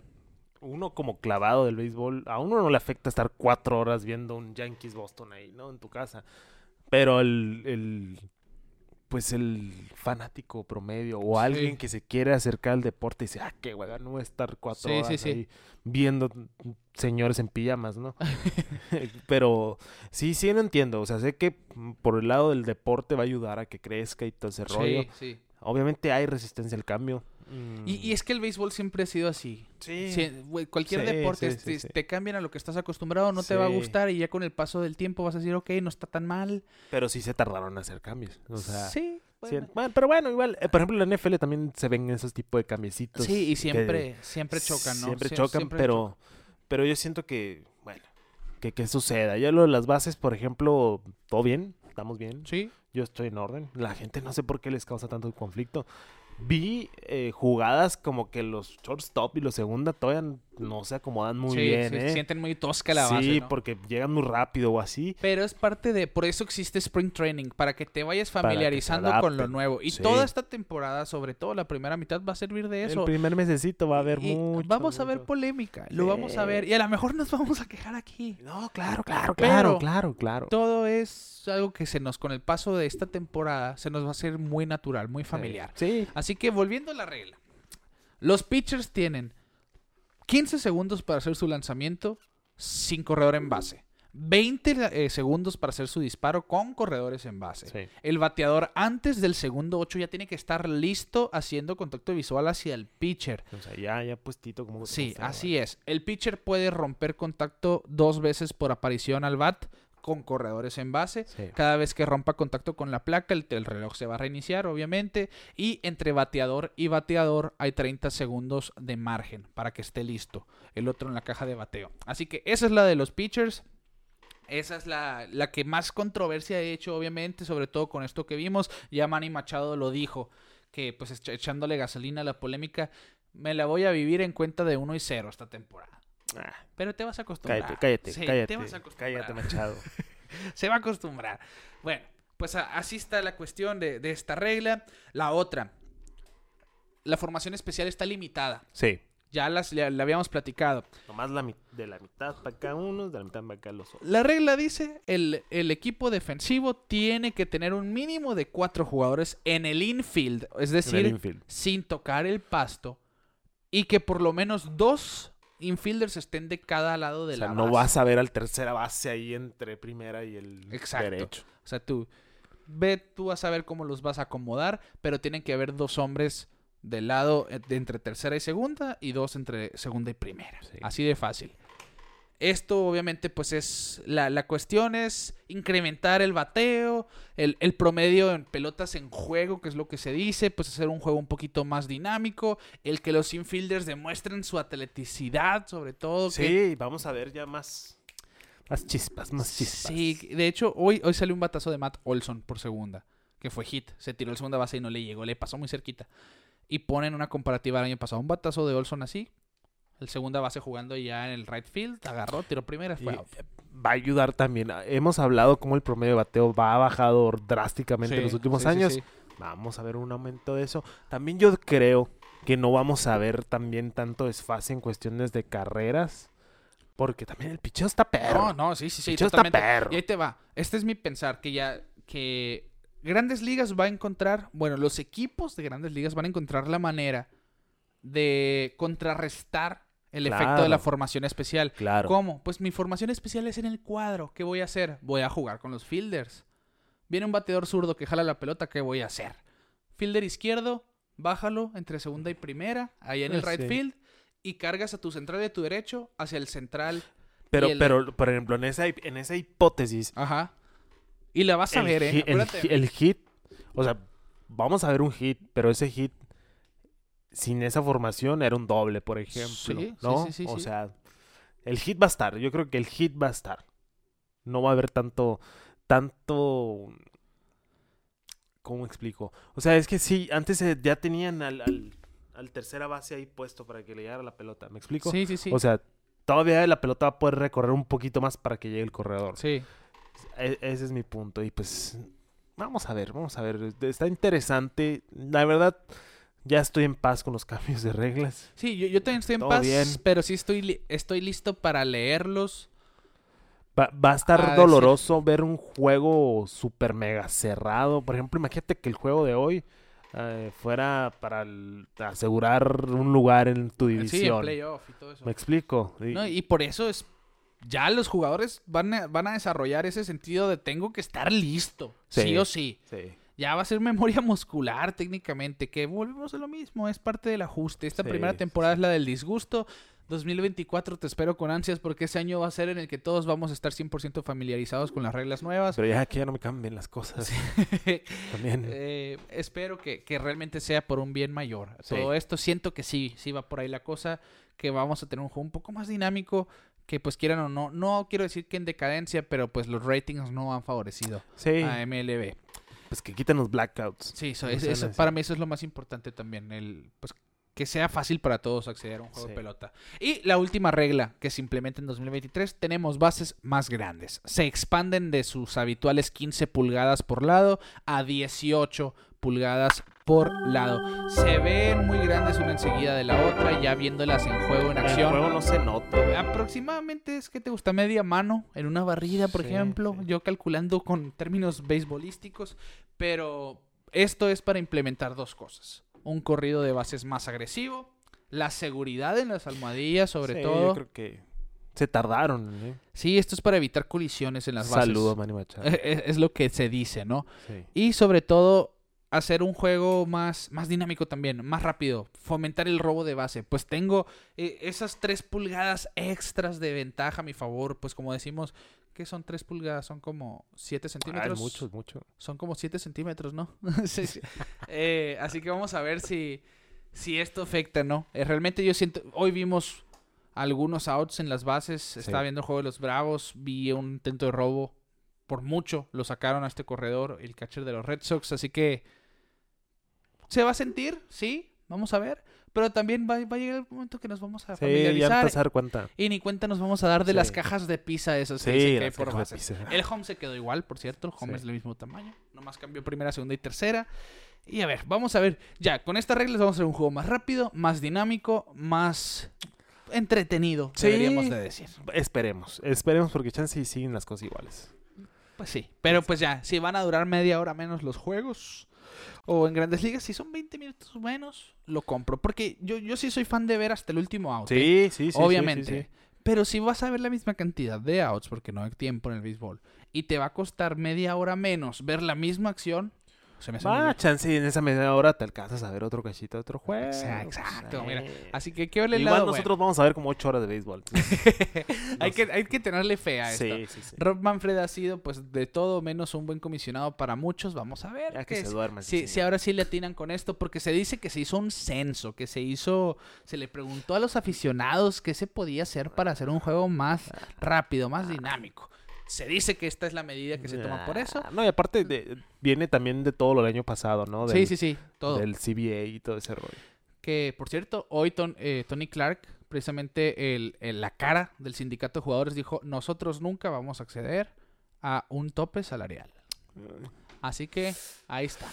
uno como clavado del béisbol, a uno no le afecta estar cuatro horas viendo un Yankees Boston ahí, ¿no? En tu casa. Pero el, el pues el fanático promedio o Sí. alguien que se quiere acercar al deporte y dice, ah, qué hueva, no voy a estar cuatro Sí, horas sí. ahí viendo señores en pijamas, ¿no? Pero sí, sí, no entiendo. O sea, sé que por el lado del deporte va a ayudar a que crezca y todo ese rollo. Obviamente hay resistencia al cambio. Y, y es que el béisbol siempre ha sido así. Sí. Cualquier Sí, deporte, sí, sí, te, sí. te cambian a lo que estás acostumbrado, no te va a gustar y ya con el paso del tiempo vas a decir, ok, no está tan mal. Pero sí se tardaron en hacer cambios. O sea, sí, sí, bueno. bueno, pero bueno, igual, eh, por ejemplo, en la NFL también se ven esos tipos de cambiecitos. Sí, y que siempre, siempre chocan, ¿no? Siempre Sie- chocan, siempre pero, pero yo siento que, bueno, que, que suceda. Ya lo de las bases, por ejemplo, todo bien, estamos bien. Sí, Yo estoy en orden. La gente no sé por qué les causa tanto conflicto. Vi eh, jugadas como que los shortstop y los segunda todavía no se acomodan muy sí, bien, sí, ¿eh? sienten muy tosca la sí, base, ¿no? porque llegan muy rápido o así. Pero es parte de, por eso existe Spring Training, para que te vayas familiarizando con lo nuevo. Y Sí. toda esta temporada, sobre todo la primera mitad, va a servir de eso. El primer mesecito va a haber Y mucho. vamos a ver polémica, lo vamos a Sí. ver. Y a lo mejor nos vamos a quejar aquí. No, claro, claro, Pero- claro, claro, claro. Todo es algo que se nos, con el paso de esta temporada, se nos va a hacer muy natural, muy familiar. Sí. Así que volviendo a la regla. Los pitchers tienen 15 segundos para hacer su lanzamiento sin corredor en base. 20 eh, segundos para hacer su disparo con corredores en base. Sí. El bateador antes del segundo 8 ya tiene que estar listo haciendo contacto visual hacia el pitcher. O sea, ya, ya puestito como. Sí, así es. El pitcher puede romper contacto dos veces por aparición al bat con corredores en base. Sí. Cada vez que rompa contacto con la placa, el, el reloj se va a reiniciar, obviamente. Y entre bateador y bateador hay 30 segundos de margen para que esté listo. El otro en la caja de bateo. Así que esa es la de los pitchers. Esa es la, la que más controversia ha hecho, obviamente, sobre todo con esto que vimos. Ya Manny Machado lo dijo, que pues echándole gasolina a la polémica, me la voy a vivir en cuenta de 1 y 0 esta temporada. Ah, Pero te vas a acostumbrar. cállate, cállate, Sí, cállate. Te vas a acostumbrar. cállate, Machado. Se va a acostumbrar. Bueno, pues así está la cuestión de, de esta regla. La otra, la formación especial está limitada. Sí. Ya las, la habíamos platicado. Nomás la, de la mitad para acá unos, de la mitad para acá los otros. La regla dice, el, el equipo defensivo tiene que tener un mínimo de cuatro jugadores en el infield, es decir, infield. sin tocar el pasto, y que por lo menos dos infielders estén de cada lado de O sea, la no base. vas a ver al tercera base ahí entre primera y el Exacto. derecho. O sea, tú ve, tú vas a ver cómo los vas a acomodar, pero tienen que haber dos hombres del lado eh, de entre tercera y segunda y dos entre segunda y primera. Sí. Así de fácil. Esto obviamente pues es, la, la cuestión es incrementar el bateo, el, el promedio en pelotas en juego, que es lo que se dice, pues hacer un juego un poquito más dinámico, el que los infielders demuestren su atleticidad sobre todo. que- Sí, vamos a ver ya más, más chispas, más chispas. Sí, de hecho, hoy, hoy salió un batazo de Matt Olson por segunda, que fue hit. Se tiró el segunda base y no le llegó, le pasó muy cerquita. Y ponen una comparativa al año pasado. Un batazo de Olson así, el segunda base jugando ya en el right field, agarró, tiró primera, Y, fue out. eh, va a ayudar también. Hemos hablado cómo el promedio de bateo va bajado drásticamente en los últimos sí, años. sí. Vamos a ver un aumento de eso. También yo creo que no vamos a ver también tanto desfase en cuestiones de carreras. Porque también el picheo está perro. No, no, sí, sí, sí, Picheo está perro. Y ahí te va. Este es mi pensar, que ya, que Grandes Ligas va a encontrar, bueno, los equipos de Grandes Ligas van a encontrar la manera de contrarrestar el efecto de la formación especial. Claro. ¿Cómo? Pues mi formación especial es en el cuadro. ¿Qué voy a hacer? Voy a jugar con los fielders. Viene un bateador zurdo que jala la pelota, ¿qué voy a hacer? Fielder izquierdo, bájalo entre segunda y primera, ahí en el Pues right field, y cargas a tu central y a tu derecho hacia el central. Pero, el- pero, por ejemplo, en esa, en esa hipótesis, Ajá. Y la vas a el, ver, ¿eh? el hit, o sea, vamos a ver un hit, pero ese hit sin esa formación era un doble, por ejemplo, Sí, sí, ¿no? sí, sí, o sea, el hit va a estar, yo creo que el hit va a estar. No va a haber tanto, tanto, ¿cómo explico? O sea, es que sí, antes eh, ya tenían al, al, al tercera base ahí puesto para que le llegara la pelota, ¿me explico? Sí, sí, sí. O sea, todavía la pelota va a poder recorrer un poquito más para que llegue el corredor. sí. E- ese es mi punto. Y pues, vamos a ver, vamos a ver. Está interesante. La verdad, ya estoy en paz con los cambios de reglas. Sí, yo, yo también estoy en Todo paz, bien. pero sí estoy, li- estoy listo para leerlos. Va, va a estar A decir- doloroso ver un juego super mega cerrado. Por ejemplo, imagínate que el juego de hoy eh, fuera para el- asegurar un lugar en tu Sí, en división. playoff y todo eso. ¿Me explico? Y- No, y por eso es. Ya los jugadores van a, van a desarrollar ese sentido de tengo que estar listo. Sí, Sí. o sí. sí. Ya va a ser memoria muscular técnicamente. Que volvemos a lo mismo. Es parte del ajuste. Esta Sí, primera sí, temporada es la del disgusto. 2024 te espero con ansias porque ese año va a ser en el que todos vamos a estar 100% familiarizados con las reglas nuevas. Pero ya que ya no me cambien las cosas. También. Eh, espero que, que realmente sea por un bien mayor. Sí. Todo esto siento que sí, sí va por ahí la cosa, que vamos a tener un juego un poco más dinámico, que pues quieran o no, no quiero decir que en decadencia, pero pues los ratings no han favorecido sí. a MLB. Pues que quiten los blackouts. Sí, eso, es- eso- para mí eso es lo más importante también, el pues que sea fácil para todos acceder a un juego de pelota. Y la última regla que se implementa en 2023, tenemos bases más grandes. Se expanden de sus habituales 15 pulgadas por lado a 18 pulgadas por lado. Se ven muy grandes una enseguida de la otra, ya viéndolas en juego, en El acción. juego no se nota. Aproximadamente es que te gusta media mano en una barrida, por Sí, ejemplo. sí. Yo calculando con términos beisbolísticos. Pero esto es para implementar dos cosas. Un corrido de bases más agresivo. La seguridad en las almohadillas, sobre Sí, todo. Yo creo que se tardaron. ¿eh? Sí, esto es para evitar colisiones en las bases. Saludos, Manny Machado. Es, es lo que se dice, ¿no? Sí. Y sobre todo hacer un juego más, más dinámico también, más rápido, fomentar el robo de base. Pues tengo eh, esas tres pulgadas extras de ventaja a mi favor, pues como decimos, ¿Qué son 3 pulgadas? Son como 7 Ah, centímetros. mucho, mucho. Son como 7 centímetros, ¿no? Sí, sí. Eh, así que vamos a ver si, si esto afecta, ¿no? Eh, realmente yo siento... Hoy vimos algunos outs en las bases. Estaba viendo el juego de los Bravos. Vi un intento de robo. Por mucho lo sacaron a este corredor, el catcher de los Red Sox. Así que... ¿Se va a sentir? Sí. Vamos a ver. Pero también va, va a llegar el momento que nos vamos a Sí, ya familiarizar. empezar a dar cuenta. Y ni cuenta nos vamos a dar de Sí. las cajas de pizza esas que Sí, que hay por bases. El home se quedó igual, por cierto. El home es del mismo tamaño. Nomás cambió primera, segunda y tercera. Y a ver, vamos a ver. Ya, con estas reglas vamos a hacer un juego más rápido, más dinámico, más entretenido, deberíamos de decir. Esperemos, esperemos porque chance y siguen las cosas iguales. Pues sí. Pero pues ya, si van a durar media hora menos los juegos. O en grandes ligas, si son 20 minutos menos, lo compro. Porque yo, yo sí soy fan de ver hasta el último out. ¿eh? Sí, sí, sí. Obviamente. sí, sí, sí. Pero si vas a ver la misma cantidad de outs, porque no hay tiempo en el béisbol, y te va a costar media hora menos ver la misma acción, se me hace Va, chance en esa media hora te alcanzas a ver otro cachito de otro juego. Exa- exacto, mira. Así que hay que verle el Igual lado nosotros vamos a ver como ocho horas de béisbol. hay, que, hay que tenerle fe a esto. sí, sí, sí. Rob Manfred ha sido, pues, de todo menos un buen comisionado para muchos. Vamos a ver. Ya que se duerma. Si, si ahora sí le atinan con esto, porque se dice que se hizo un censo, que se hizo, se le preguntó a los aficionados qué se podía hacer para hacer un juego más rápido, más dinámico. Se dice que esta es la medida que se toma por eso. Ah, No, y aparte de- viene también de todo lo del año pasado, ¿no? Sí, Del, sí, sí, todo. Del CBA y todo ese rollo. Que, por cierto, hoy Ton- eh, Tony Clark, precisamente el, el- la cara del sindicato de jugadores, dijo, nosotros nunca vamos a acceder a un tope salarial. Así que ahí está.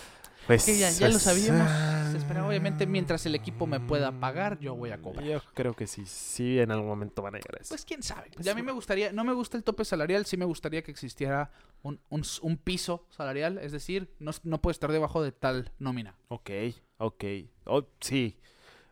Pues Que ya, ya lo es- sabíamos. Se esperaba, obviamente, mientras el equipo me pueda pagar, yo voy a cobrar. Yo creo que sí, sí, en algún momento van a llegar a eso. Pues quién sabe. Ya a mí me gustaría, no me gusta el tope salarial, sí me gustaría que existiera un, un piso salarial, es decir, no, no puede estar debajo de tal nómina, Ok, ok. Oh, sí,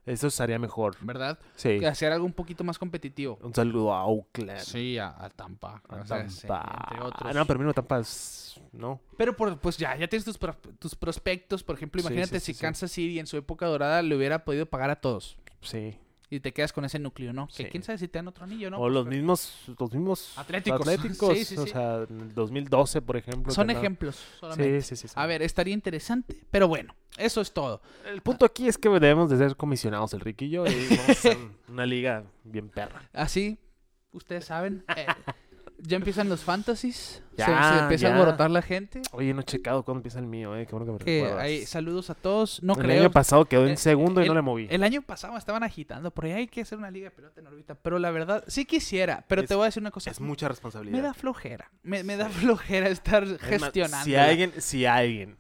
eso estaría mejor. ¿verdad? Sí. Que hacer algo un poquito más competitivo. Un saludo a Oakland. Sí, a, a Tampa, A sí, Tampa. entre otros. Ah, no, pero mismo Tampa es... No. Pero por- pues ya, ya tienes tus, pro- tus prospectos, por ejemplo, imagínate sí, sí, si. Kansas City en su época dorada le hubiera podido pagar a todos Sí. Y te quedas con ese núcleo, ¿no? Que quién sabe si te dan otro anillo, ¿no? o Pues, los pero- mismos, los mismos Atléticos. atléticos, Sí, sí, o sea, en el 2012, por ejemplo. Son ejemplos solamente. Sí, sí, sí. A ver, estaría interesante, pero bueno, eso es todo. El punto aquí es que debemos de ser comisionados el Ricky y yo y vamos a una liga bien perra. Así, ustedes saben, eh, ya empiezan los fantasies, se- se, Ya, empieza a alborotar la gente. Oye, no he checado cuándo empieza el mío, eh. Qué bueno que me Que recuerdas. hay saludos a todos, no el creo. año pasado quedó Eh, en segundo y no le moví. El año pasado estaban agitando, por ahí hay que hacer una liga de pelota en órbita, pero la verdad, sí quisiera, pero Es- te voy a decir una cosa. es mucha Me responsabilidad. da flojera, me, me da flojera estar Es más, gestionando. Si alguien, si alguien,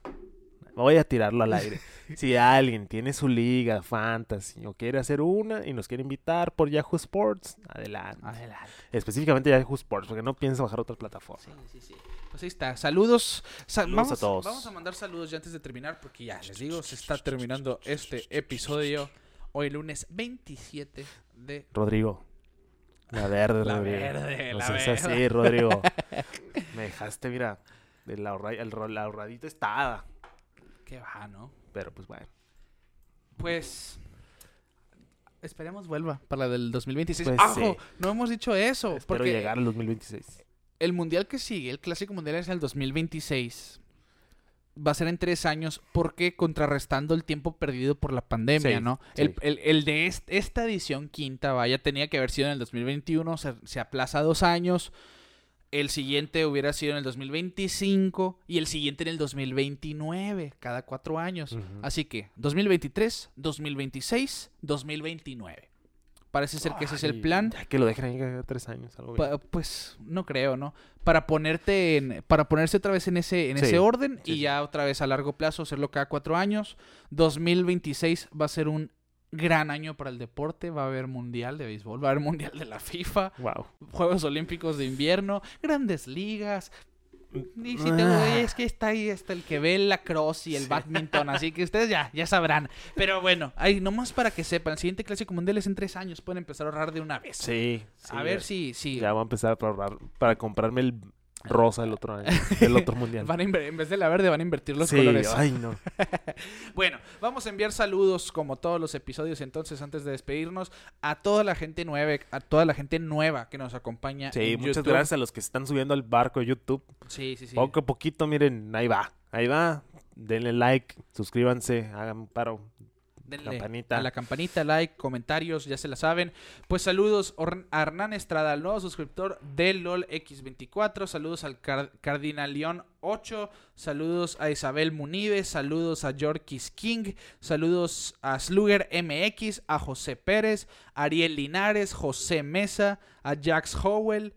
voy a tirarlo al aire. si alguien tiene su liga fantasy o quiere hacer una y nos quiere invitar por Yahoo Sports, adelante. Adelante. Específicamente Yahoo Sports, porque no pienso bajar otras plataformas. Sí, sí, sí. Pues ahí está. Saludos. Sa- Saludos vamos, a todos. Vamos a mandar saludos ya antes de terminar, porque ya les digo, se está terminando este episodio hoy lunes 27 de. Rodrigo. La verde, La Rodrigo. verde, No la verde. así, Rodrigo. Me dejaste, mira, el ahorradita estaba. Qué va, ¿no? Pero pues bueno. Pues. Esperemos vuelva para la del 2026. Pues ¡Ajo! sí. No hemos dicho eso. Espero porque llegar al 2026. el mundial que sigue, el clásico mundial es el 2026. Va a ser en tres años porque contrarrestando el tiempo perdido por la pandemia, Sí, ¿no? sí. El, el- el de est- esta edición quinta, vaya, tenía que haber sido en el 2021, se, se aplaza dos años. El siguiente hubiera sido en el 2025 y el siguiente en el 2029, cada cuatro años. Así que 2023, 2026, 2029. Parece ser que ese es el plan. Ya que lo dejen ahí cada tres años. Algo bien. Pa- pues no creo, ¿no? Para ponerte en, para ponerse otra vez en ese, en Sí, ese orden sí, y sí. ya otra vez a largo plazo hacerlo cada cuatro años. 2026 va a ser un gran año para el deporte. Va a haber mundial de béisbol, va a haber mundial de la FIFA, Wow. Juegos Olímpicos de invierno, grandes ligas. Y si te- es que está ahí está el que ve el lacrosse y el badminton, así que ustedes ya, ya sabrán. Pero bueno, ahí nomás para que sepan, el siguiente clásico mundial es en tres años, pueden empezar a ahorrar de una vez. Sí. sí, a ver si, si Ya voy a empezar a ahorrar para comprarme el, rosa el otro año, el otro mundial. Van a en vez de la verde van a invertir los sí, colores. ay no. Bueno, vamos a enviar saludos como todos los episodios entonces antes de despedirnos a toda la gente nueva, a toda la gente nueva que nos acompaña. Sí, en muchas YouTube. gracias a los que se están subiendo al barco de YouTube. Sí, sí, sí. Poco a poquito, miren, ahí va, ahí va. Denle like, suscríbanse, hagan un paro. Denle campanita. A la campanita, like, comentarios, ya se la saben. Pues saludos a Hernán Estrada, el nuevo suscriptor de LOL X24. Saludos al Car- Cardinal León 8. Saludos a Isabel Munives. Saludos a Yorkis King. Saludos a Slugger MX, a José Pérez, a Ariel Linares, José Mesa, a Jax Howell,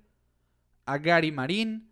a Gary Marín,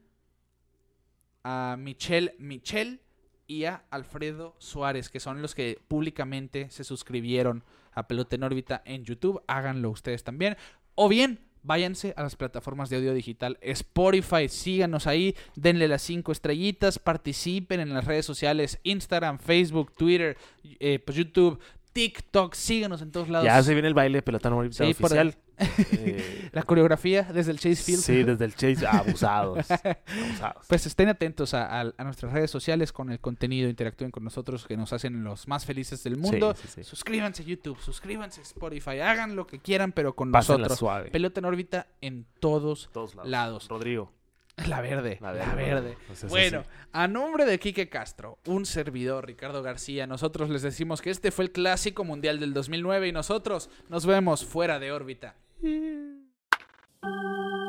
a Michelle Michel y a Alfredo Suárez, que son los que públicamente se suscribieron a Pelota en órbita en YouTube. Háganlo ustedes también. O bien, váyanse a las plataformas de audio digital Spotify, síganos ahí, denle las cinco estrellitas, participen en las redes sociales, Instagram, Facebook, Twitter, eh, pues YouTube, TikTok, síganos en todos lados. Ya se viene el baile de pelota no Sí, oficial. Eh, La coreografía desde el Chase Field. sí, desde el Chase, abusados. abusados. Pues estén atentos a, a- a nuestras redes sociales con el contenido, interactúen con nosotros que nos hacen los más felices del mundo. Sí, sí, sí. Suscríbanse a YouTube, suscríbanse a Spotify, hagan lo que quieran, pero con Pásenla nosotros. suave. Pelota en órbita en todos Todos lados. lados. Rodrigo. La verde, La la verde, pues bueno, sí. a nombre de Quique Castro, un servidor, Ricardo García, nosotros les decimos que este fue el Clásico Mundial del 2009 y nosotros nos vemos fuera de órbita.